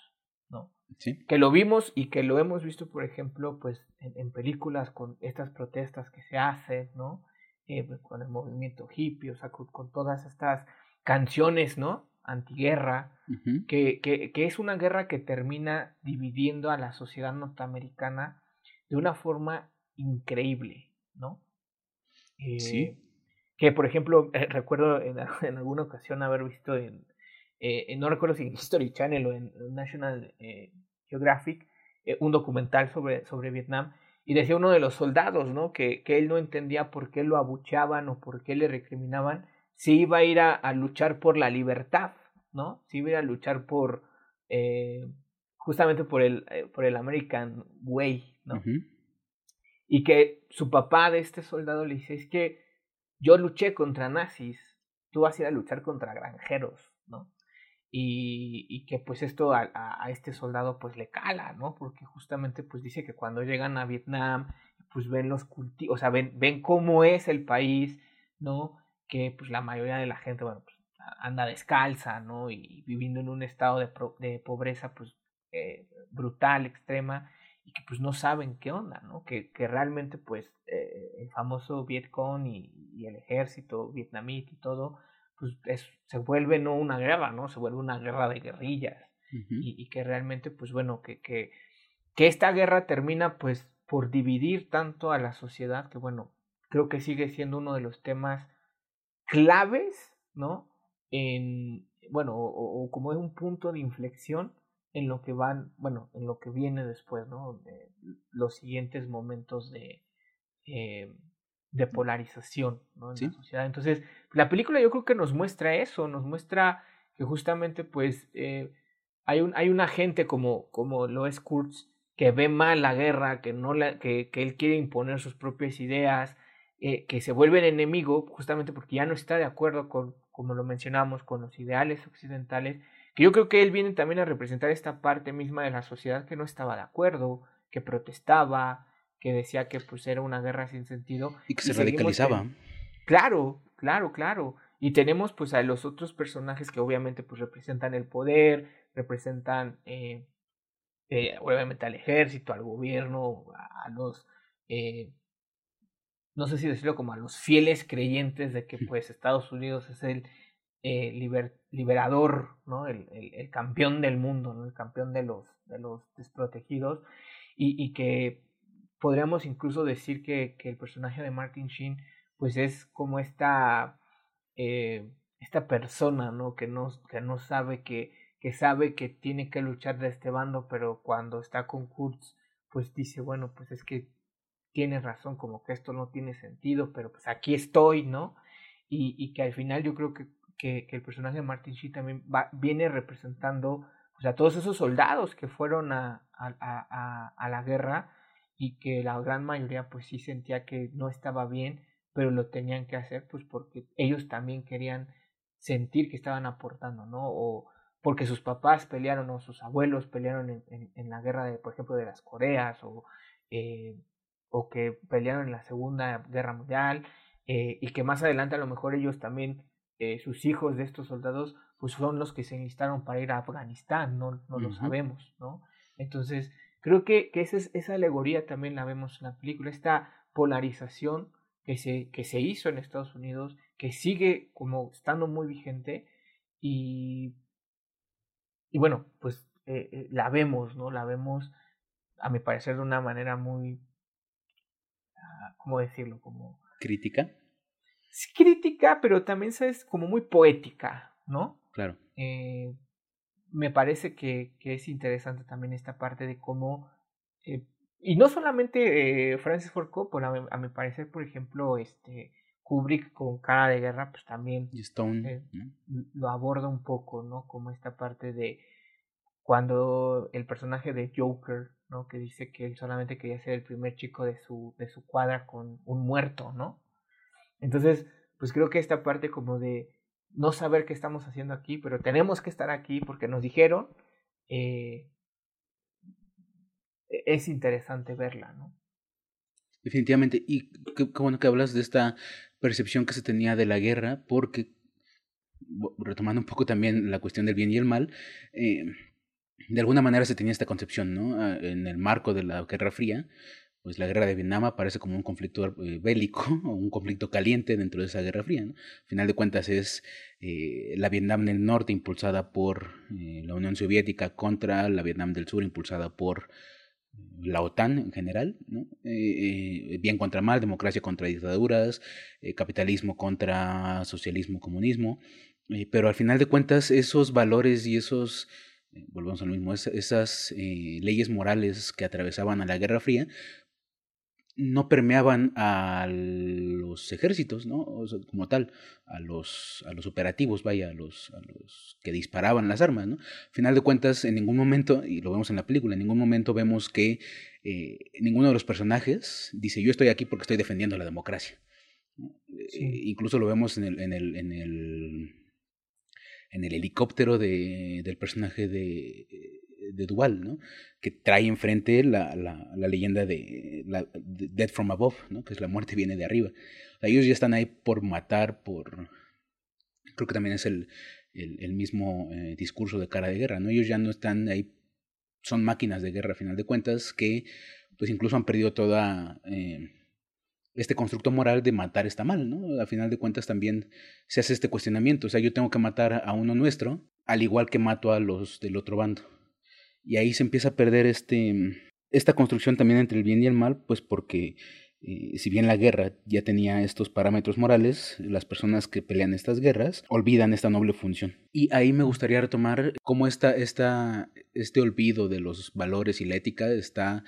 ¿no? Sí. Que lo vimos y que lo hemos visto, por ejemplo, pues en, en películas con estas protestas que se hacen, ¿no? Eh, pues, con el movimiento hippie, o sea, con, con todas estas canciones, ¿no? Antiguerra, que, que, que, es una guerra que termina dividiendo a la sociedad norteamericana de una forma increíble, ¿no? sí. Eh, que, por ejemplo, eh, recuerdo en, en, alguna ocasión haber visto en, eh, no recuerdo si en History Channel o en National Geographic, un documental sobre, sobre Vietnam, y decía uno de los soldados, ¿no? Que, que él no entendía por qué lo abuchaban o por qué le recriminaban, si iba a ir a, luchar por la libertad, ¿no? Si iba a ir a luchar por, eh, justamente por el, eh, por el American Way, ¿no? Y que su papá de este soldado le dice, es que yo luché contra nazis, tú vas a ir a luchar contra granjeros, ¿no? Y, y que pues esto a, a, este soldado pues le cala, ¿no? Porque justamente pues dice que cuando llegan a Vietnam, pues ven los cultivos, o sea, ven, ven cómo es el país, ¿no? Que pues la mayoría de la gente, bueno, anda descalza, ¿no? Y viviendo en un estado de, de pobreza, pues, eh, brutal, extrema, y que pues no saben qué onda, ¿no? Que, que realmente, pues, eh, el famoso Vietcong y, y, el ejército vietnamita y todo, pues es, se vuelve no una guerra, ¿no? Se vuelve una guerra de guerrillas. y, y, que realmente, pues bueno, que, que, que esta guerra termina, pues, por dividir tanto a la sociedad, que bueno, creo que sigue siendo uno de los temas claves, ¿no? En, bueno, o, como es un punto de inflexión en lo que van, bueno, en lo que viene después, ¿no? De los siguientes momentos de, eh, de polarización, ¿no? En la sociedad. Entonces, la película yo creo que nos muestra eso, nos muestra que justamente, pues, eh, hay, un, hay una gente como, como lo es Kurtz, que ve mal la guerra, que, no la, que, que él quiere imponer sus propias ideas, eh, que se vuelve enemigo justamente porque ya no está de acuerdo con, como lo mencionamos, con los ideales occidentales, que yo creo que él viene también a representar esta parte misma de la sociedad que no estaba de acuerdo, que protestaba, que decía que pues era una guerra sin sentido. Y que se radicalizaba. Claro, claro, claro. Y tenemos pues a los otros personajes que obviamente pues representan el poder, representan eh, eh, obviamente al ejército, al gobierno, a, los eh, no sé si decirlo como a los fieles creyentes de que pues Estados Unidos es el eh, liberador, ¿no? El, el, el, campeón del mundo, ¿no? El campeón de los, de los desprotegidos y, y que podríamos incluso decir que, que, el personaje de Martin Sheen pues es como esta, eh, esta persona, ¿no? Que no, que no sabe que, que sabe que tiene que luchar de este bando, pero cuando está con Kurtz, pues dice, bueno, pues es que tienes razón, como que esto no tiene sentido, pero pues aquí estoy, ¿no? Y, y que al final yo creo que, que, el personaje de Martin Sheen también va, viene representando pues, a todos esos soldados que fueron a, a, a, a la guerra y que la gran mayoría pues sí sentía que no estaba bien, pero lo tenían que hacer pues porque ellos también querían sentir que estaban aportando, ¿no? O porque sus papás pelearon o sus abuelos pelearon en, en, en la guerra de, por ejemplo, de las Coreas o eh, o que pelearon en la Segunda Guerra Mundial eh, y que más adelante a lo mejor ellos también, eh, sus hijos de estos soldados, pues son los que se enlistaron para ir a Afganistán, no, no lo sabemos, ¿no? Entonces, creo que, que esa, esa alegoría también la vemos en la película, esta polarización que se, que se hizo en Estados Unidos, que sigue como estando muy vigente y, y bueno, pues eh, la vemos, ¿no? La vemos, a mi parecer, de una manera muy, ¿cómo decirlo? Como... ¿Crítica? Sí, crítica, pero también es como muy poética, ¿no? Claro. Eh, me parece que, que, es interesante también esta parte de cómo... Eh, y no solamente eh, Francis Ford Coppola, a mi parecer, por ejemplo, este Kubrick con Cara de Guerra, pues también Stone, eh, ¿no? lo aborda un poco, ¿no? Como esta parte de cuando el personaje de Joker, ¿no? Que dice que él solamente quería ser el primer chico de su, de su cuadra con un muerto, ¿no? Entonces, pues creo que esta parte como de no saber qué estamos haciendo aquí, pero tenemos que estar aquí porque nos dijeron, eh, es interesante verla, ¿no? Definitivamente, y qué, qué bueno que hablas de esta percepción que se tenía de la guerra, porque retomando un poco también la cuestión del bien y el mal, eh, de alguna manera se tenía esta concepción, ¿no? Ah, en el marco de la Guerra Fría, pues la guerra de Vietnam aparece como un conflicto eh, bélico un conflicto caliente dentro de esa Guerra Fría. ¿no? Al final de cuentas es eh, la Vietnam del Norte impulsada por eh, la Unión Soviética contra la Vietnam del Sur impulsada por la OTAN en general, ¿no? Bien contra mal, democracia contra dictaduras, capitalismo contra socialismo, comunismo, pero al final de cuentas esos valores y esos volvemos al mismo, es, esas eh, leyes morales que atravesaban a la Guerra Fría no permeaban a los ejércitos, ¿no? O sea, como tal, a los, a los operativos, vaya, a los, a los que disparaban las armas, ¿no? Al final de cuentas, en ningún momento, y lo vemos en la película, en ningún momento vemos que eh, ninguno de los personajes dice, yo estoy aquí porque estoy defendiendo la democracia. Sí. Eh, incluso lo vemos en el, en el, en el en el helicóptero de, del personaje de, de Duval, ¿no? Que trae enfrente la, la, la leyenda de, la, Dead from Above, ¿no? Que es la muerte viene de arriba. ellos ya están ahí por matar, por... Creo que también es el, el, el mismo eh, discurso de cara de guerra, ¿no? Ellos ya no están ahí, son máquinas de guerra a final de cuentas, que pues incluso han perdido toda... Eh, este constructo moral de matar está mal, ¿no? A final de cuentas también se hace este cuestionamiento, o sea, yo tengo que matar a uno nuestro, al igual que mato a los del otro bando. Y ahí se empieza a perder este, esta construcción también entre el bien y el mal, pues porque eh, si bien la guerra ya tenía estos parámetros morales, las personas que pelean estas guerras olvidan esta noble función. Y ahí me gustaría retomar cómo esta, esta, este olvido de los valores y la ética está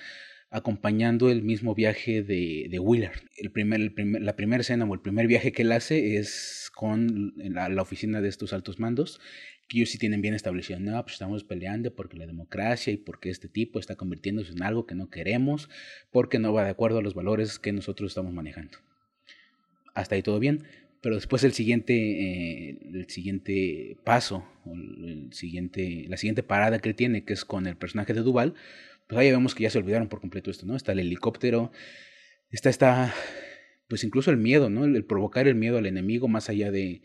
acompañando el mismo viaje de, de Willard. El primer, el primer, la primera escena o el primer viaje que él hace es con la, oficina de estos altos mandos, que ellos sí tienen bien establecido, no, pues estamos peleando porque la democracia y porque este tipo está convirtiéndose en algo que no queremos, porque no va de acuerdo a los valores que nosotros estamos manejando. Hasta ahí todo bien, pero después el siguiente, eh, el siguiente paso, el siguiente, la siguiente parada que él tiene, que es con el personaje de Duval, pues ahí vemos que ya se olvidaron por completo esto, ¿no? Está el helicóptero, está, está, pues incluso el miedo, ¿no? El, provocar el miedo al enemigo más allá de,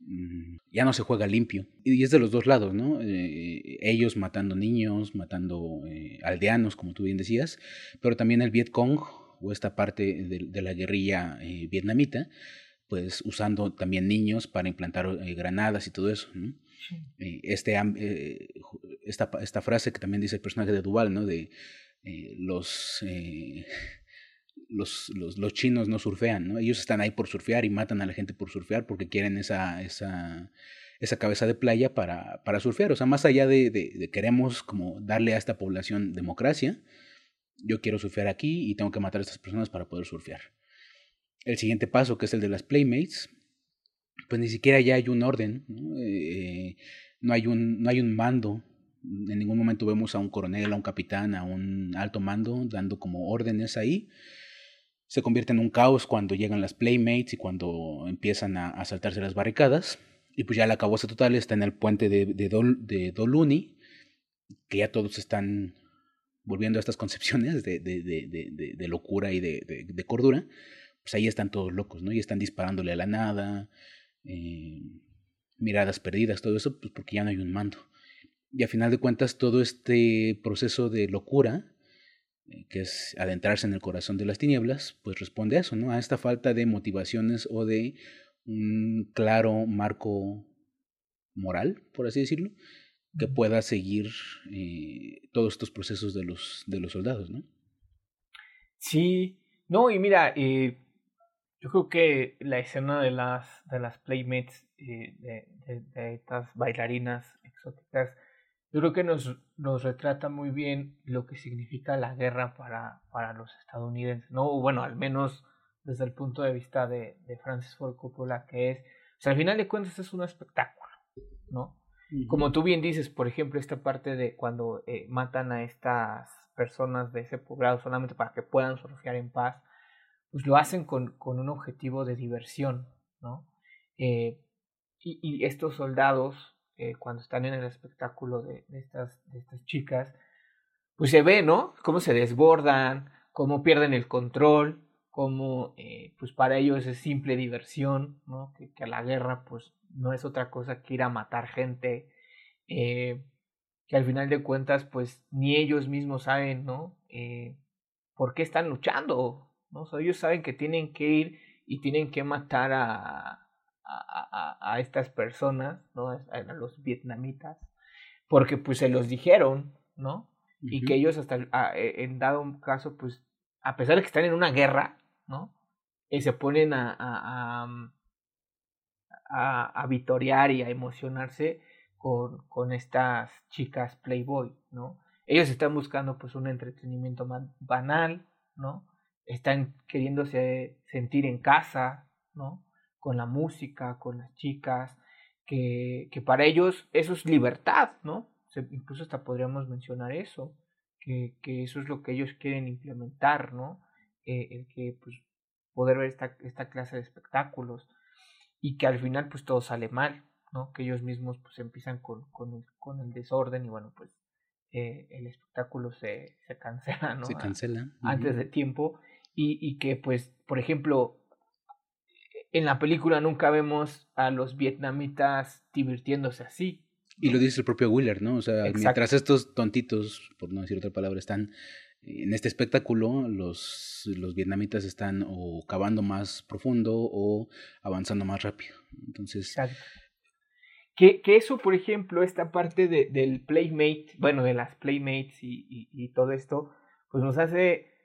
mmm, ya no se juega limpio. Y es de los dos lados, ¿no? Eh, ellos matando niños, matando eh, aldeanos, como tú bien decías, pero también el Vietcong o esta parte de, la guerrilla eh, vietnamita, pues usando también niños para implantar eh, granadas y todo eso, ¿no? Sí. Este, eh, esta, esta frase que también dice el personaje de Duval, ¿no? De eh, los, los, los, los, chinos no surfean, ¿no? Ellos están ahí por surfear y matan a la gente por surfear porque quieren esa, esa, esa cabeza de playa para, para surfear. O sea, más allá de, de, de queremos como darle a esta población democracia, yo quiero surfear aquí y tengo que matar a estas personas para poder surfear el siguiente paso, que es el de las Playmates, pues ni siquiera ya hay un orden, ¿no? Eh, no, hay, un, no hay un mando. En ningún momento vemos a un coronel, a un capitán, a un alto mando dando como órdenes ahí. Se convierte en un caos cuando llegan las Playmates y cuando empiezan a, a saltarse las barricadas. Y pues ya la cabosa total está en el puente de, de, Dol, de Doluni, que ya todos están volviendo a estas concepciones de, de, de, locura y de, de, cordura pues ahí están todos locos, ¿no? Y están disparándole a la nada, eh, miradas perdidas, todo eso, pues porque ya no hay un mando. Y a final de cuentas, todo este proceso de locura, eh, que es adentrarse en el corazón de las tinieblas, pues responde a eso, ¿no? A esta falta de motivaciones o de un claro marco moral, por así decirlo, que pueda seguir eh, todos estos procesos de los, de los soldados, ¿no? Sí, no, y mira, eh, yo creo que la escena de las, de las playmates, eh, de, de, de, estas bailarinas exóticas, yo creo que nos, nos retrata muy bien lo que significa la guerra para, para los estadounidenses, ¿no? Bueno, al menos desde el punto de vista de, de Francis Ford Coppola, que es, o sea, al final de cuentas es un espectáculo, ¿no? Como tú bien dices, por ejemplo, esta parte de cuando eh, matan a estas personas de ese poblado solamente para que puedan surfear en paz, pues lo hacen con, con un objetivo de diversión, ¿no? Eh, y, estos soldados, eh, cuando están en el espectáculo de, estas, de estas chicas, pues se ve, ¿no? Cómo se desbordan, cómo pierden el control, cómo, eh, pues para ellos es simple diversión, ¿no? Que, que, la guerra, pues no es otra cosa que ir a matar gente, que al final de cuentas, pues ni ellos mismos saben, ¿no? ¿Por qué están luchando? ¿No? O sea, ellos saben que tienen que ir y tienen que matar a, a, a, a estas personas, ¿no? A, los vietnamitas, porque pues se los dijeron, ¿no? Uh -huh. Y que ellos hasta e, en dado caso, pues, a pesar de que están en una guerra, ¿no? Y se ponen a, a, a, a, vitorear y a emocionarse con, con estas chicas Playboy, ¿no? Ellos están buscando pues un entretenimiento banal, ¿no? Están queriéndose sentir en casa, ¿no? Con la música, con las chicas, que, que para ellos eso es libertad, ¿no? Se, incluso hasta podríamos mencionar eso, que, que, eso es lo que ellos quieren implementar, ¿no? Eh, el que, pues, poder ver esta, esta clase de espectáculos y que al final, pues, todo sale mal, ¿no? Que ellos mismos, pues, empiezan con, con, el, con el desorden y, bueno, pues, eh, el espectáculo se, se cancela, ¿no? Se cancela. Antes de tiempo y, y que pues, por ejemplo, en la película nunca vemos a los vietnamitas divirtiéndose así. Y lo dice el propio Wheeler, ¿no? O sea, mientras estos tontitos, por no decir otra palabra, están en este espectáculo, los, los vietnamitas están o cavando más profundo o avanzando más rápido. Entonces. Exacto. Que, que eso, por ejemplo, esta parte de, del Playmate, bueno, de las Playmates y, y, y todo esto, pues nos hace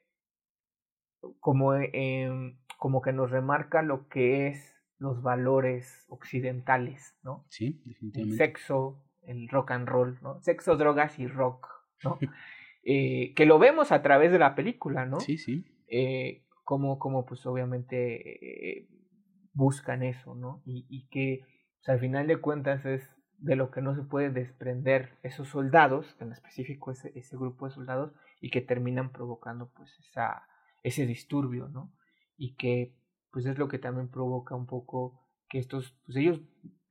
como, eh, como que nos remarca lo que es los valores occidentales, ¿no? Sí, definitivamente. El sexo, el rock and roll, ¿no? Sexo, drogas y rock, ¿no? eh, que lo vemos a través de la película, ¿no? Sí, sí. Eh, como, como pues obviamente eh, buscan eso, ¿no? Y, y que pues, al final de cuentas es de lo que no se puede desprender esos soldados, en específico ese, ese grupo de soldados, y que terminan provocando pues esa, ese disturbio, ¿no? Y que pues es lo que también provoca un poco que estos, pues ellos,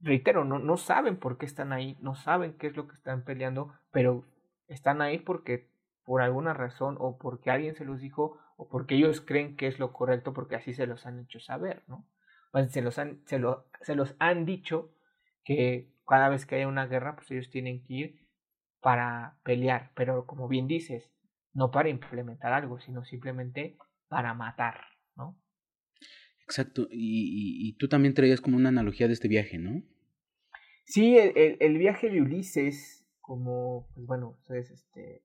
reitero, no, no saben por qué están ahí, no saben qué es lo que están peleando, pero están ahí porque por alguna razón o porque alguien se los dijo o porque ellos creen que es lo correcto porque así se los han hecho saber, ¿no? se los han, se, lo, se los han dicho que cada vez que haya una guerra, pues ellos tienen que ir para pelear, pero como bien dices, no para implementar algo, sino simplemente para matar, ¿no? Exacto, y, y, tú también traías como una analogía de este viaje, ¿no? Sí, el, el, el viaje de Ulises, como, pues bueno, ustedes este,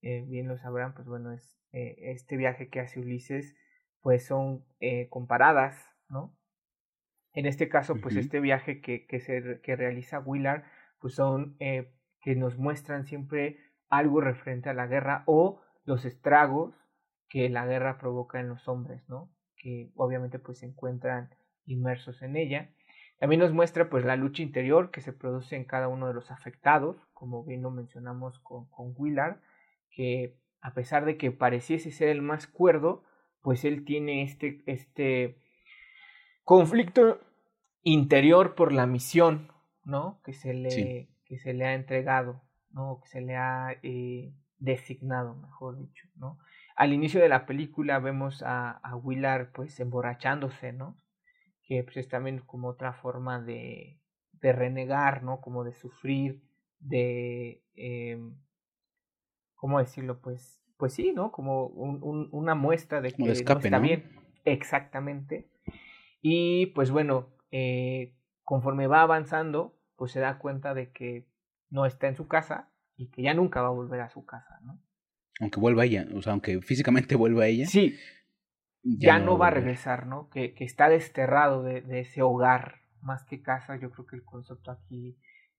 eh, bien lo sabrán, pues bueno, es eh, este viaje que hace Ulises, pues son eh, comparadas, ¿no? En este caso, pues uh -huh. este viaje que, que, se, que realiza Willard, pues son eh, que nos muestran siempre algo referente a la guerra o los estragos que la guerra provoca en los hombres, ¿no? Que obviamente pues se encuentran inmersos en ella. También nos muestra pues la lucha interior que se produce en cada uno de los afectados, como bien lo mencionamos con, con Willard, que a pesar de que pareciese ser el más cuerdo, pues él tiene este, este conflicto interior por la misión, ¿no? Que se le, sí. que se le ha entregado, ¿no? Que se le ha eh, designado, mejor dicho, ¿no? Al inicio de la película vemos a, a Willard pues emborrachándose, ¿no? Que pues es también como otra forma de, de renegar, ¿no? Como de sufrir, de... Eh, ¿Cómo decirlo? Pues, pues sí, ¿no? Como un, un, una muestra de que de escape, no está ¿no? bien. Exactamente. Y pues bueno, eh, conforme va avanzando, pues se da cuenta de que no está en su casa y que ya nunca va a volver a su casa, ¿no? Aunque vuelva ella, o sea, aunque físicamente vuelva ella. Sí, ya, ya no, no, va a regresar, ¿no? Que, que está desterrado de, de, ese hogar, más que casa, yo creo que el concepto aquí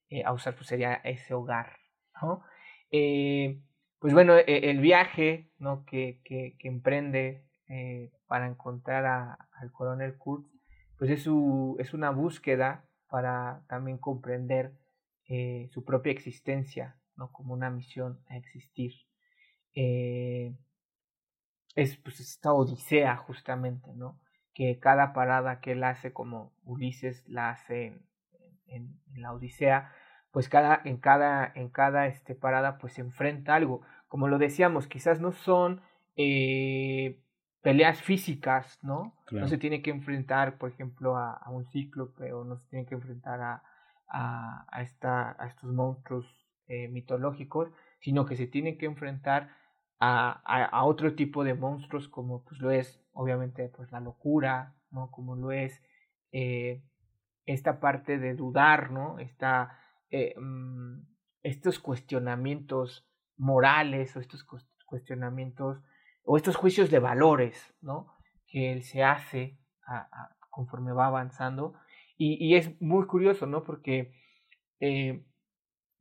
eh, a usar pues sería ese hogar, ¿no? Eh, pues bueno, eh, el viaje, ¿no? Que, que, que emprende eh, para encontrar a, al coronel Kurtz, pues es, su, es una búsqueda para también comprender eh, su propia existencia, ¿no? Como una misión a existir. Eh, es pues esta odisea justamente, ¿no? Que cada parada que él hace, como Ulises la hace en, en, en la odisea, pues cada, en cada, en cada este, parada pues se enfrenta algo. Como lo decíamos, quizás no son eh, peleas físicas, ¿no? Claro. No se tiene que enfrentar, por ejemplo, a, a, un cíclope o no se tiene que enfrentar a, a, estos monstruos eh, mitológicos, sino que se tiene que enfrentar a, otro tipo de monstruos como pues lo es obviamente pues la locura, ¿no? Como lo es eh, esta parte de dudar, ¿no? Esta, eh, um, estos cuestionamientos morales o estos cuestionamientos o estos juicios de valores, ¿no? Que él se hace conforme va avanzando. Y, y, es muy curioso, ¿no? Porque eh,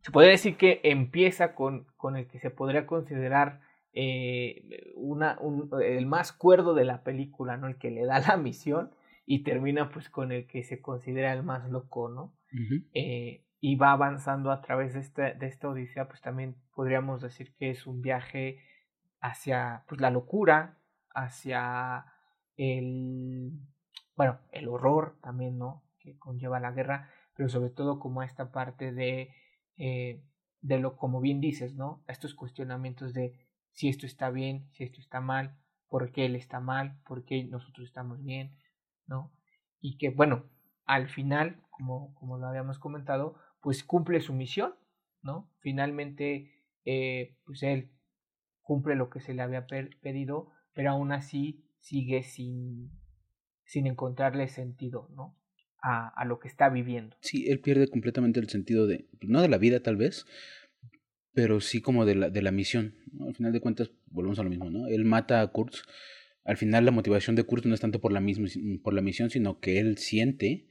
se podría decir que empieza con, con el que se podría considerar eh, una, un, el más cuerdo de la película, ¿no? El que le da la misión y termina pues con el que se considera el más loco, ¿no? Uh -huh. eh, y va avanzando a través de, este, de esta odisea, pues también podríamos decir que es un viaje hacia pues, la locura, hacia el, bueno, el horror también, ¿no? Que conlleva la guerra, pero sobre todo como esta parte de, eh, de lo, como bien dices, ¿no? Estos cuestionamientos de si esto está bien, si esto está mal, por qué él está mal, por qué nosotros estamos bien, ¿no? Y que, bueno, al final, como, como lo habíamos comentado, pues cumple su misión, ¿no? Finalmente, eh, pues él cumple lo que se le había pedido, pero aún así sigue sin, sin encontrarle sentido, ¿no? A, lo que está viviendo. Sí, él pierde completamente el sentido de, no de la vida tal vez, pero sí como de la, de la misión. Al final de cuentas, volvemos a lo mismo, ¿no? Él mata a Kurtz. Al final la motivación de Kurtz no es tanto por la, misma, por la misión, sino que él siente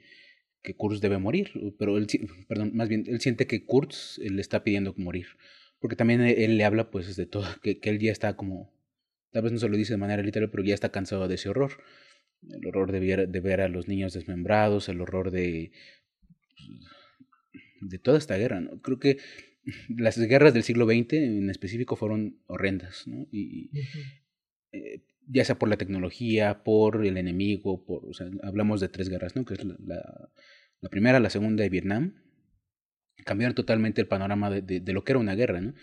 que Kurtz debe morir, pero él, perdón, más bien, él siente que Kurtz le está pidiendo morir, porque también él, le habla pues de todo, que, que, él ya está como, tal vez no se lo dice de manera literal, pero ya está cansado de ese horror, el horror de ver, de ver a los niños desmembrados, el horror de, de toda esta guerra, ¿no? Creo que las guerras del siglo XX en específico fueron horrendas, ¿no? Y, eh, ya sea por la tecnología, por el enemigo, por, o sea, hablamos de tres guerras, ¿no? Que es la, la, primera, la segunda de Vietnam, cambiaron totalmente el panorama de, de, lo que era una guerra, ¿no?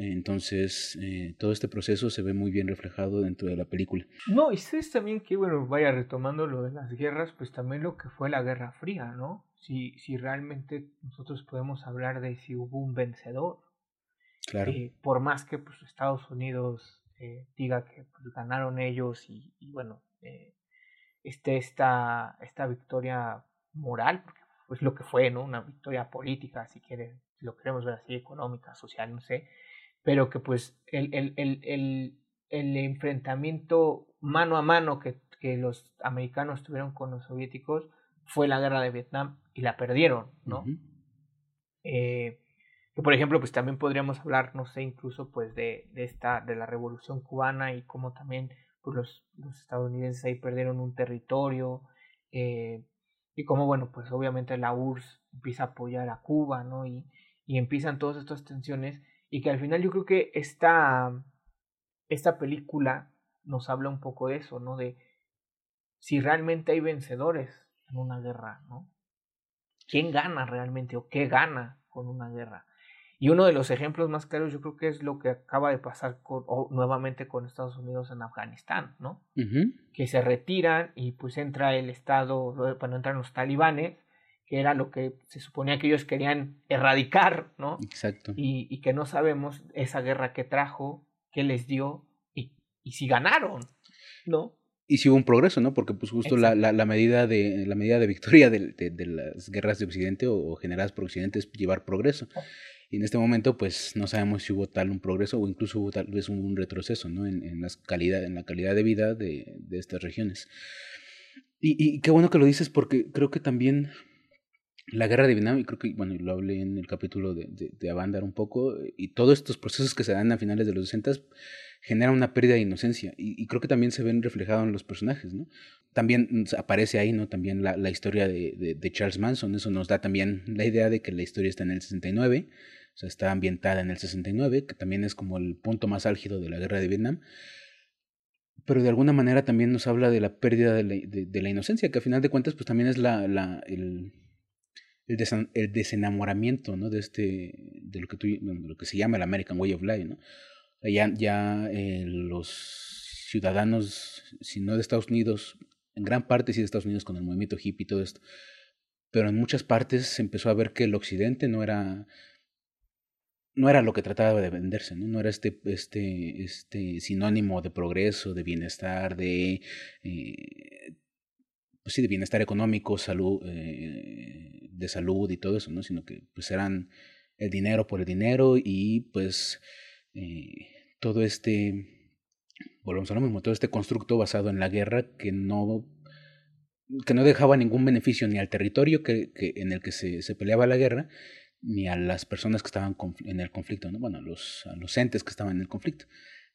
Entonces, eh, todo este proceso se ve muy bien reflejado dentro de la película. No, y sabes también que, bueno, vaya retomando lo de las guerras, pues también lo que fue la Guerra Fría, ¿no? Si, si realmente nosotros podemos hablar de si hubo un vencedor. Claro. Eh, por más que pues, Estados Unidos eh, diga que pues, ganaron ellos y, y bueno, este, esta, esta victoria moral, porque pues lo que fue, ¿no? Una victoria política, si quiere, si lo queremos ver así, económica, social, no sé, pero que pues el, el, el, el, el enfrentamiento mano a mano que, que los americanos tuvieron con los soviéticos fue la guerra de Vietnam y la perdieron, ¿no? eh, que por ejemplo, pues también podríamos hablar, no sé, incluso pues de, de esta, de la revolución cubana y cómo también pues, los, los estadounidenses ahí perdieron un territorio, eh, y cómo, bueno, pues obviamente la URSS empieza a apoyar a Cuba, ¿no? Y, y empiezan todas estas tensiones, y que al final yo creo que esta, esta película nos habla un poco de eso, ¿no? De si realmente hay vencedores en una guerra, ¿no? ¿Quién gana realmente o qué gana con una guerra? Y uno de los ejemplos más claros yo creo que es lo que acaba de pasar con, nuevamente con Estados Unidos en Afganistán, ¿no? Que se retiran y pues entra el Estado, bueno, entran los talibanes, que era lo que se suponía que ellos querían erradicar, ¿no? Exacto. Y, y que no sabemos esa guerra que trajo, qué les dio y, y si ganaron, ¿no? y si hubo un progreso, ¿no? Porque pues justo la, la, la, medida de la medida de victoria de, de, de las guerras de Occidente o, o, generadas por Occidente es llevar progreso. Y en este momento, pues no sabemos si hubo tal un progreso o incluso hubo tal vez un retroceso, ¿no? En, en, las calidad, en la calidad de vida de, de estas regiones. Y, y, qué bueno que lo dices porque creo que también la guerra de Vietnam, y creo que, bueno, lo hablé en el capítulo de, de, de Avandar un poco, y todos estos procesos que se dan a finales de los 60 generan una pérdida de inocencia, y, creo que también se ven reflejados en los personajes, ¿no? También aparece ahí, ¿no? También la, historia de, Charles Manson, eso nos da también la idea de que la historia está en el 69, o sea, está ambientada en el 69, que también es como el punto más álgido de la guerra de Vietnam, pero de alguna manera también nos habla de la pérdida de la, inocencia, que a final de cuentas pues también es la, el, el desenamoramiento, ¿no? De este, de lo que, tú, de lo que se llama el American Way of Life, ¿no? Ya, ya eh, los ciudadanos, si no de Estados Unidos, en gran parte sí de Estados Unidos con el movimiento hippie y todo esto, pero en muchas partes se empezó a ver que el occidente no era no era lo que trataba de venderse, ¿no? No era este, este, este sinónimo de progreso, de bienestar, de, eh, pues sí, de bienestar económico, salud, eh, de salud y todo eso, ¿no? Sino que pues eran el dinero por el dinero y pues eh, todo este, volvemos a lo mismo, todo este constructo basado en la guerra que no que no dejaba ningún beneficio ni al territorio que, en el que se, se peleaba la guerra, ni a las personas que estaban en el conflicto, ¿no? bueno, a los, los entes que estaban en el conflicto.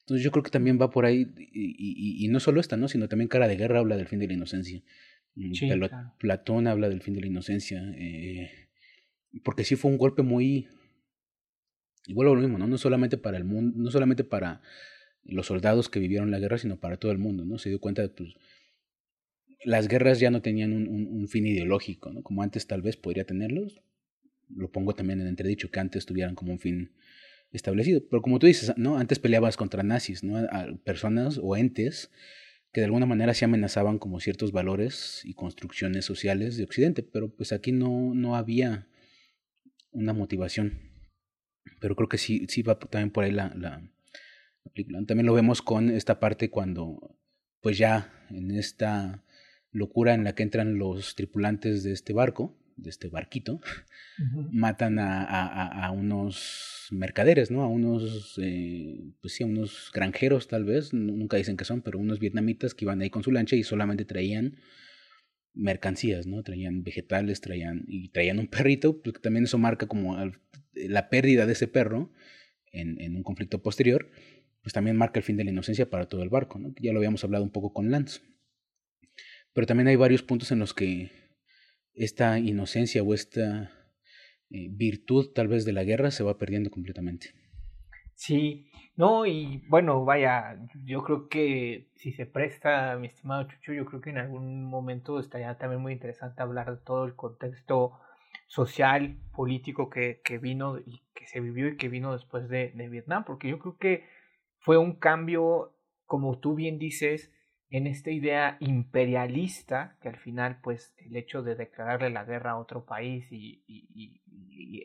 Entonces yo creo que también va por ahí, y no solo esta, ¿no? sino también Cara de Guerra habla del fin de la inocencia. Sí, Pla claro. Platón habla del fin de la inocencia, eh, porque sí fue un golpe muy... Igual lo mismo, ¿no? No solamente para el mundo, no solamente para los soldados que vivieron la guerra, sino para todo el mundo, ¿no? Se dio cuenta de, pues, las guerras ya no tenían un, un, un fin ideológico, ¿no? Como antes tal vez podría tenerlos, lo pongo también en entredicho, que antes tuvieran como un fin establecido. Pero como tú dices, ¿no? Antes peleabas contra nazis, ¿no? A personas o entes que de alguna manera se amenazaban como ciertos valores y construcciones sociales de Occidente, pero pues aquí no, no había una motivación. Pero creo que sí, sí va también por ahí la, la, película. También lo vemos con esta parte cuando, pues ya en esta locura en la que entran los tripulantes de este barco, de este barquito, matan a, a, a, unos mercaderes, ¿no? A unos, eh, pues sí, a unos granjeros tal vez, nunca dicen que son, pero unos vietnamitas que iban ahí con su lancha y solamente traían mercancías, ¿no? Traían vegetales, traían y traían un perrito, porque también eso marca como la pérdida de ese perro en, en, un conflicto posterior, pues también marca el fin de la inocencia para todo el barco, ¿no? Ya lo habíamos hablado un poco con Lance. Pero también hay varios puntos en los que esta inocencia o esta eh, virtud tal vez de la guerra se va perdiendo completamente. Sí, no, y bueno, vaya, yo creo que si se presta, mi estimado Chucho, yo creo que en algún momento estaría también muy interesante hablar de todo el contexto social, político que, que vino y que se vivió y que vino después de, de Vietnam, porque yo creo que fue un cambio, como tú bien dices, en esta idea imperialista, que al final, pues, el hecho de declararle la guerra a otro país y,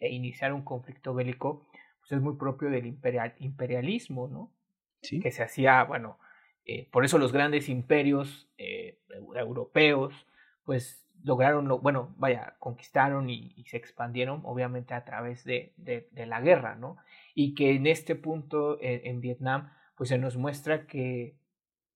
e iniciar un conflicto bélico, pues es muy propio del imperial, imperialismo, ¿no? ¿Sí? Que se hacía, bueno, eh, por eso los grandes imperios eh, europeos, pues lograron, bueno, vaya, conquistaron y, se expandieron, obviamente, a través de, de, la guerra, ¿no? Y que en este punto, en Vietnam, pues se nos muestra que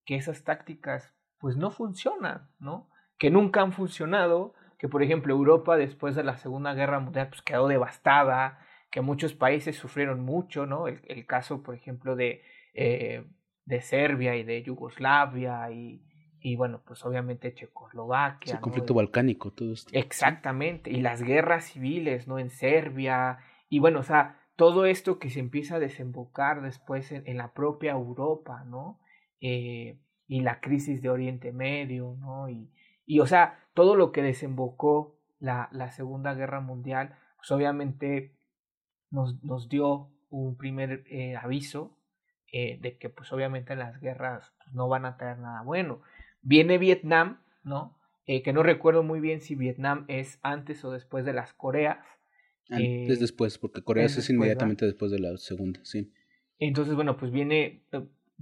que esas tácticas pues no funcionan, ¿no? Que nunca han funcionado, que por ejemplo Europa después de la Segunda Guerra Mundial pues quedó devastada, que muchos países sufrieron mucho, ¿no? El, el caso, por ejemplo, de, eh, de Serbia y de Yugoslavia y, y bueno, pues obviamente Checoslovaquia. el conflicto balcánico, todo esto. Exactamente, y las guerras civiles, ¿no? En Serbia, y bueno, o sea, todo esto que se empieza a desembocar después en, en la propia Europa, ¿no? Eh, y la crisis de Oriente Medio, ¿no? Y, y o sea, todo lo que desembocó la, la Segunda Guerra Mundial, pues obviamente nos, nos dio un primer eh, aviso eh, de que pues obviamente las guerras pues, no van a traer nada bueno. Viene Vietnam, ¿no? que no recuerdo muy bien si Vietnam es antes o después de las Coreas. Antes después, porque Corea es, inmediatamente después de la segunda, sí. Entonces, bueno, pues viene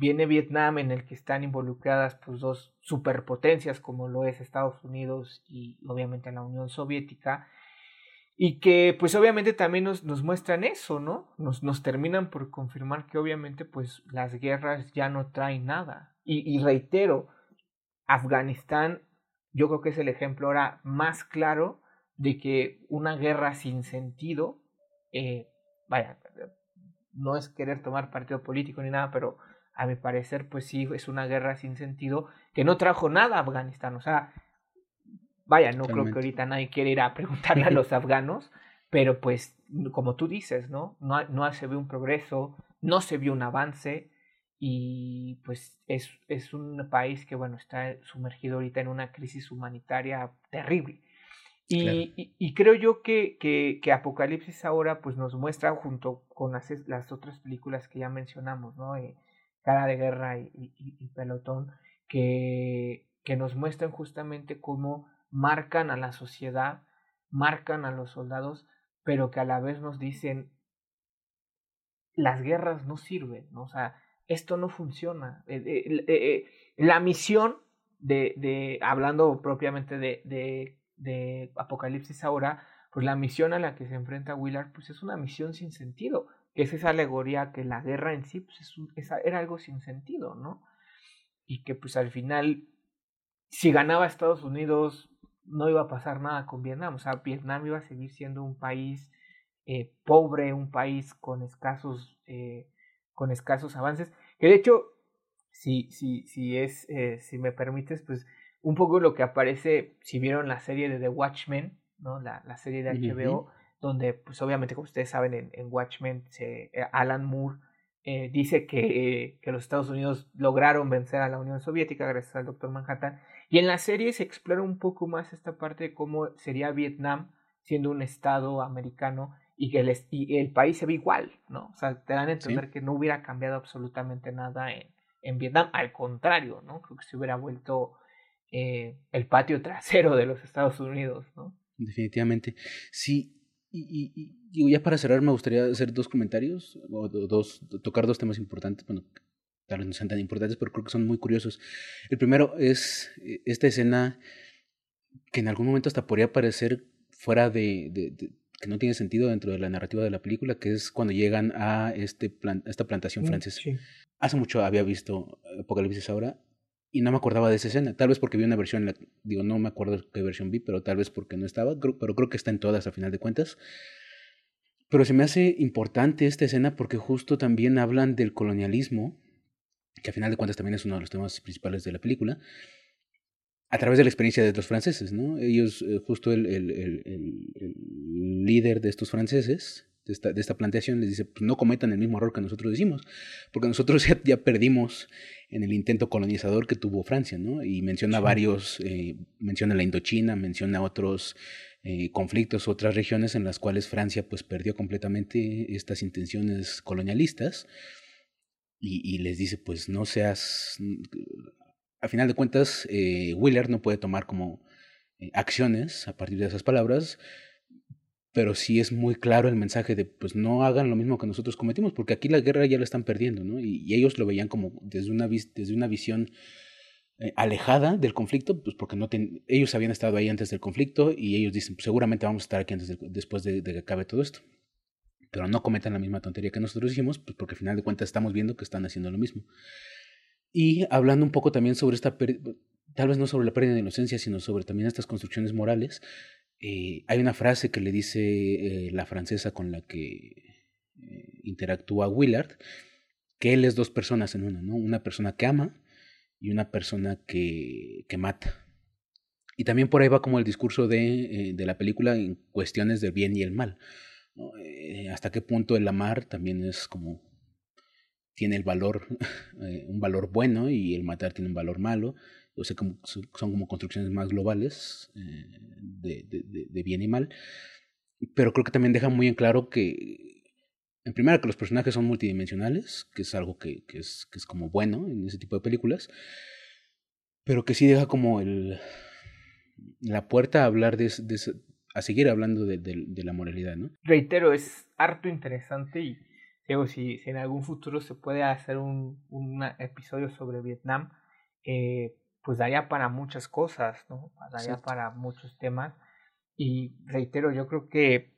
viene Vietnam en el que están involucradas pues dos superpotencias como lo es Estados Unidos y obviamente la Unión Soviética y que pues obviamente también nos, nos muestran eso, ¿no? Nos, nos terminan por confirmar que obviamente pues las guerras ya no traen nada. Y, reitero, Afganistán yo creo que es el ejemplo ahora más claro de que una guerra sin sentido, eh, vaya, no es querer tomar partido político ni nada, pero a mi parecer, pues sí, es una guerra sin sentido que no trajo nada a Afganistán. O sea, vaya, no creo que ahorita nadie quiera ir a preguntarle a los afganos, pero pues, como tú dices, ¿no? No, no se ve un progreso, no se vio un avance y pues es, es un país que, bueno, está sumergido ahorita en una crisis humanitaria terrible. Y, y, creo yo que, que, que, Apocalipsis ahora pues nos muestra junto con las, las otras películas que ya mencionamos, ¿no? Eh, Cara de Guerra y, Pelotón, que, que nos muestran justamente cómo marcan a la sociedad, marcan a los soldados, pero que a la vez nos dicen, las guerras no sirven, ¿no? o sea, esto no funciona. Eh, eh, eh, la misión de, de hablando propiamente de, de, de, Apocalipsis ahora, pues la misión a la que se enfrenta Willard, pues es una misión sin sentido es esa alegoría que la guerra en sí pues es era algo sin sentido, ¿no? Y que pues al final, si ganaba Estados Unidos, no iba a pasar nada con Vietnam, o sea, Vietnam iba a seguir siendo un país eh, pobre, un país con escasos, eh, con escasos avances, que de hecho, si, si, si es, eh, si me permites, pues un poco lo que aparece, si vieron la serie de The Watchmen, ¿no? La, la serie de HBO, donde pues obviamente como ustedes saben en, en Watchmen se, eh, Alan Moore eh, dice que, que, los Estados Unidos lograron vencer a la Unión Soviética gracias al Doctor Manhattan y en la serie se explora un poco más esta parte de cómo sería Vietnam siendo un estado americano y que el, y el país se ve igual, ¿no? O sea, te dan a entender que no hubiera cambiado absolutamente nada en, en Vietnam, al contrario, ¿no? Creo que se hubiera vuelto eh, el patio trasero de los Estados Unidos, ¿no? Definitivamente. Sí, y, y, y, ya para cerrar me gustaría hacer dos comentarios, o dos, tocar dos temas importantes, bueno, tal vez no sean tan importantes, pero creo que son muy curiosos. El primero es eh, esta escena que en algún momento hasta podría parecer fuera de, de, que no tiene sentido dentro de la narrativa de la película, que es cuando llegan a este plan, esta plantación mm, francesa. Hace mucho había visto Apocalipsis ahora y no me acordaba de esa escena. Tal vez porque vi una versión, digo, no me acuerdo qué versión vi, pero tal vez porque no estaba, pero creo que está en todas a final de cuentas. Pero se me hace importante esta escena porque justo también hablan del colonialismo, que a final de cuentas también es uno de los temas principales de la película, a través de la experiencia de los franceses, ¿no? Ellos, eh, justo el, el, el, el, líder de estos franceses, de esta, de esta plantación, les dice, pues no cometan el mismo error que nosotros decimos, porque nosotros ya, ya perdimos en el intento colonizador que tuvo Francia, ¿no? Y menciona varios, eh, menciona la Indochina, menciona otros eh, conflictos, otras regiones en las cuales Francia pues perdió completamente estas intenciones colonialistas y, y les dice, pues no seas, a final de cuentas, eh, Wheeler no puede tomar como eh, acciones a partir de esas palabras, pero sí es muy claro el mensaje de pues no hagan lo mismo que nosotros cometimos, porque aquí la guerra ya la están perdiendo, ¿no? Y, ellos lo veían como desde una, desde una visión eh, alejada del conflicto, pues porque no ellos habían estado ahí antes del conflicto y ellos dicen, pues seguramente vamos a estar aquí antes después de, que acabe todo esto. Pero no cometan la misma tontería que nosotros hicimos, pues porque al final de cuentas estamos viendo que están haciendo lo mismo. Y hablando un poco también sobre esta, tal vez no sobre la pérdida de inocencia, sino sobre también estas construcciones morales, eh, hay una frase que le dice eh, la francesa con la que eh, interactúa Willard, que él es dos personas en una, ¿no? Una persona que ama y una persona que, que mata. Y también por ahí va como el discurso de, de la película en cuestiones del bien y el mal. hasta qué punto el amar también es como tiene el valor, un valor bueno y el matar tiene un valor malo o sea, como, son como construcciones más globales eh, de, de, de, bien y mal, pero creo que también deja muy en claro que, en primera, que los personajes son multidimensionales, que es algo que, que, es, que es como bueno en ese tipo de películas, pero que sí deja como el, la puerta a hablar de, de a seguir hablando de, de, la moralidad, ¿no? Reitero, es harto interesante y digo, si, si en algún futuro se puede hacer un, un episodio sobre Vietnam, eh, pues daría para muchas cosas, ¿no? Daría para muchos temas. Y reitero, yo creo que,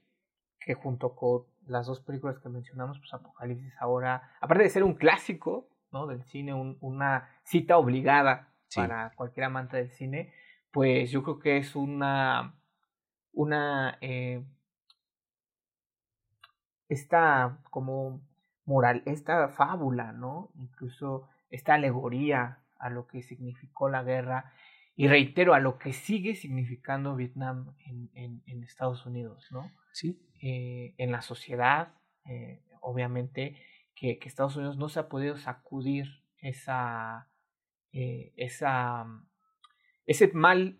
que junto con las dos películas que mencionamos, pues Apocalipsis ahora, aparte de ser un clásico, ¿no? Del cine, un, una cita obligada para cualquier amante del cine, pues yo creo que es una, una, eh, esta como moral, esta fábula, ¿no? Incluso esta alegoría a lo que significó la guerra y reitero a lo que sigue significando Vietnam en, en, en Estados Unidos, ¿no? Sí. Eh, en la sociedad, eh, obviamente, que, que, Estados Unidos no se ha podido sacudir esa, eh, esa, ese mal,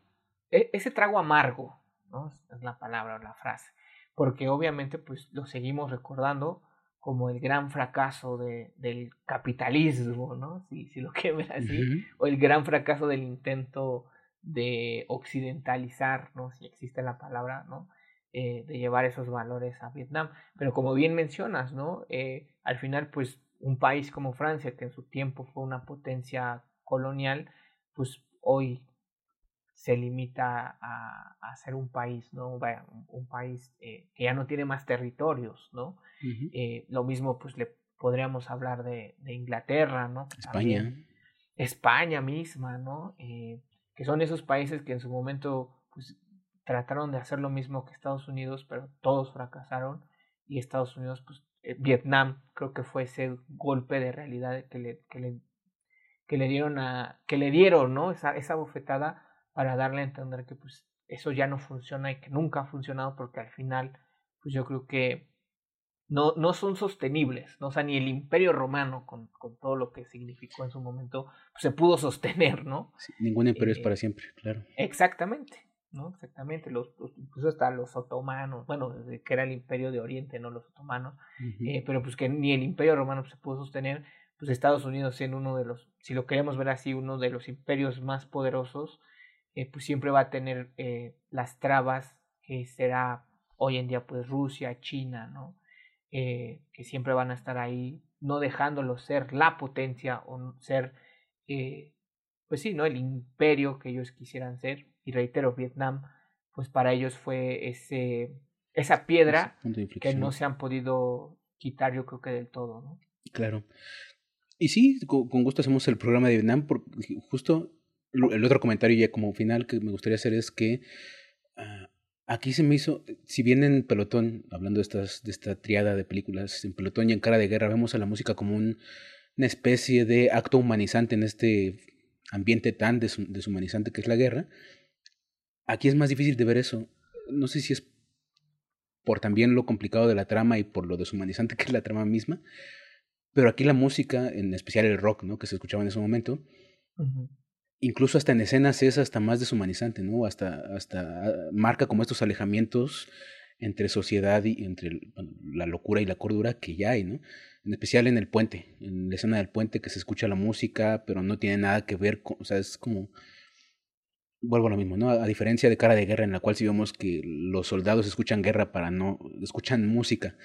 e, ese trago amargo, ¿no? Es la palabra o la frase, porque obviamente, pues lo seguimos recordando como el gran fracaso de, del capitalismo, ¿no? Si, si lo quieren ver así, o el gran fracaso del intento de occidentalizar, ¿no? Si existe la palabra, ¿no? Eh, de llevar esos valores a Vietnam. Pero como bien mencionas, ¿no? Eh, al final, pues, un país como Francia, que en su tiempo fue una potencia colonial, pues hoy se limita a, a ser un país, ¿no? Un, un país eh, que ya no tiene más territorios, ¿no? eh, lo mismo, pues le podríamos hablar de, de Inglaterra, ¿no? España. España misma, ¿no? Eh, que son esos países que en su momento, pues, trataron de hacer lo mismo que Estados Unidos, pero todos fracasaron. Y Estados Unidos, pues, eh, Vietnam, creo que fue ese golpe de realidad que le, que le, que le dieron a, que le dieron, ¿no? Esa, esa bofetada para darle a entender que pues eso ya no funciona y que nunca ha funcionado porque al final pues yo creo que no, no son sostenibles, ¿no? O sea, ni el imperio romano con, con todo lo que significó en su momento pues, se pudo sostener, ¿no? ningún imperio es eh, para siempre, claro. Exactamente. ¿no? Exactamente, los, incluso hasta los otomanos, bueno, que era el imperio de Oriente, no los otomanos, eh, pero pues que ni el imperio romano se pudo sostener, pues Estados Unidos siendo uno de los, si lo queremos ver así, uno de los imperios más poderosos, eh, pues siempre va a tener eh, las trabas que será hoy en día pues Rusia, China, ¿no? que siempre van a estar ahí, no dejándolo ser la potencia o ser, pues sí, ¿no? El imperio que ellos quisieran ser y reitero, Vietnam, pues para ellos fue ese, esa piedra que no se han podido quitar, yo creo que del todo, ¿no? Claro. Y sí, con, gusto hacemos el programa de Vietnam, porque justo el otro comentario ya como final que me gustaría hacer es que ah, aquí se me hizo, si bien en Pelotón, hablando de, de esta triada de películas, en Pelotón y en Cara de Guerra, vemos a la música como un, una especie de acto humanizante en este ambiente tan deshumanizante que es la guerra, Aquí es más difícil de ver eso. No sé si es por también lo complicado de la trama y por lo deshumanizante que es la trama misma, pero aquí la música, en especial el rock, ¿no? Que se escuchaba en ese momento, incluso hasta en escenas es hasta más deshumanizante, ¿no? Hasta, hasta ah, marca como estos alejamientos entre sociedad y entre la locura y la cordura que ya hay, ¿no? En especial en el puente, en la escena del puente que se escucha la música, pero no tiene nada que ver con, o sea, es como vuelvo a lo mismo, ¿no? A diferencia de Cara de Guerra, en la cual sí vemos que los soldados escuchan guerra para no, escuchan música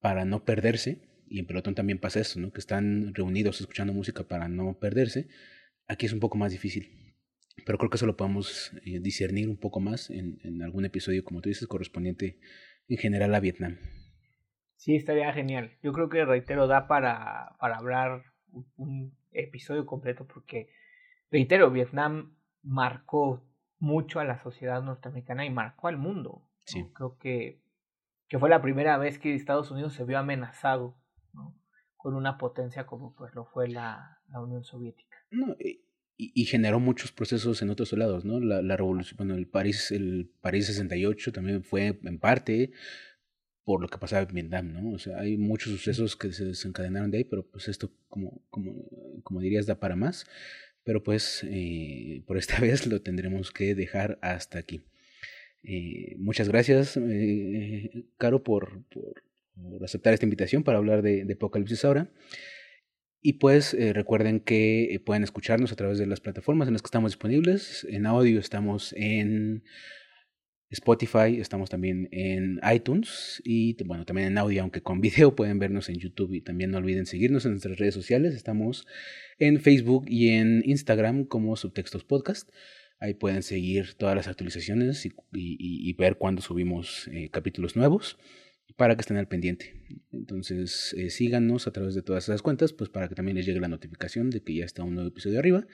para no perderse, y en Pelotón también pasa eso, ¿no? Que están reunidos escuchando música para no perderse. Aquí es un poco más difícil. Pero creo que eso lo podemos eh, discernir un poco más en, en algún episodio, como tú dices, correspondiente en general a Vietnam. Sí, estaría genial. Yo creo que, reitero, da para, para hablar un episodio completo porque, reitero, Vietnam marcó mucho a la sociedad norteamericana y marcó al mundo. Sí. Creo que, que fue la primera vez que Estados Unidos se vio amenazado ¿no? con una potencia como pues lo fue la, la Unión Soviética. No, y, y, generó muchos procesos en otros lados, ¿no? La, la revolución, bueno, el París, el París 68 también fue en parte por lo que pasaba en Vietnam, ¿no? O sea, hay muchos sucesos que se desencadenaron de ahí, pero pues esto, como, como, como dirías, da para más pero pues eh, por esta vez lo tendremos que dejar hasta aquí. Eh, muchas gracias, eh, Caro, por, por, aceptar esta invitación para hablar de, de Apocalipsis ahora. Y pues recuerden que pueden escucharnos a través de las plataformas en las que estamos disponibles. En audio estamos en Spotify, estamos también en iTunes y bueno, también en audio, aunque con video pueden vernos en YouTube y también no olviden seguirnos en nuestras redes sociales, estamos en Facebook y en Instagram como Subtextos Podcast. Ahí pueden seguir todas las actualizaciones y, ver cuándo subimos eh, capítulos nuevos para que estén al pendiente. Entonces eh, síganos a través de todas esas cuentas, pues para que también les llegue la notificación de que ya está un nuevo episodio arriba.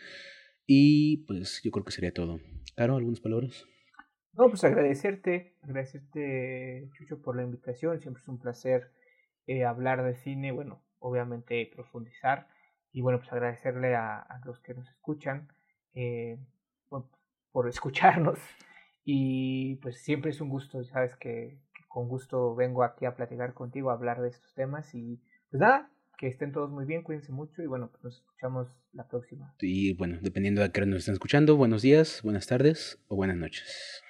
Y pues yo creo que sería todo. Caro, ¿algunas palabras? No, pues agradecerte, agradecerte, Chucho, por la invitación. Siempre es un placer eh, hablar de cine, bueno, obviamente profundizar. Y bueno, pues agradecerle a, los que nos escuchan eh, por, escucharnos. Y pues siempre es un gusto, sabes que, con gusto vengo aquí a platicar contigo, a hablar de estos temas. Y pues nada, que estén todos muy bien, cuídense mucho y bueno, pues nos escuchamos la próxima. Y bueno, dependiendo de a qué nos estén escuchando, buenos días, buenas tardes o buenas noches.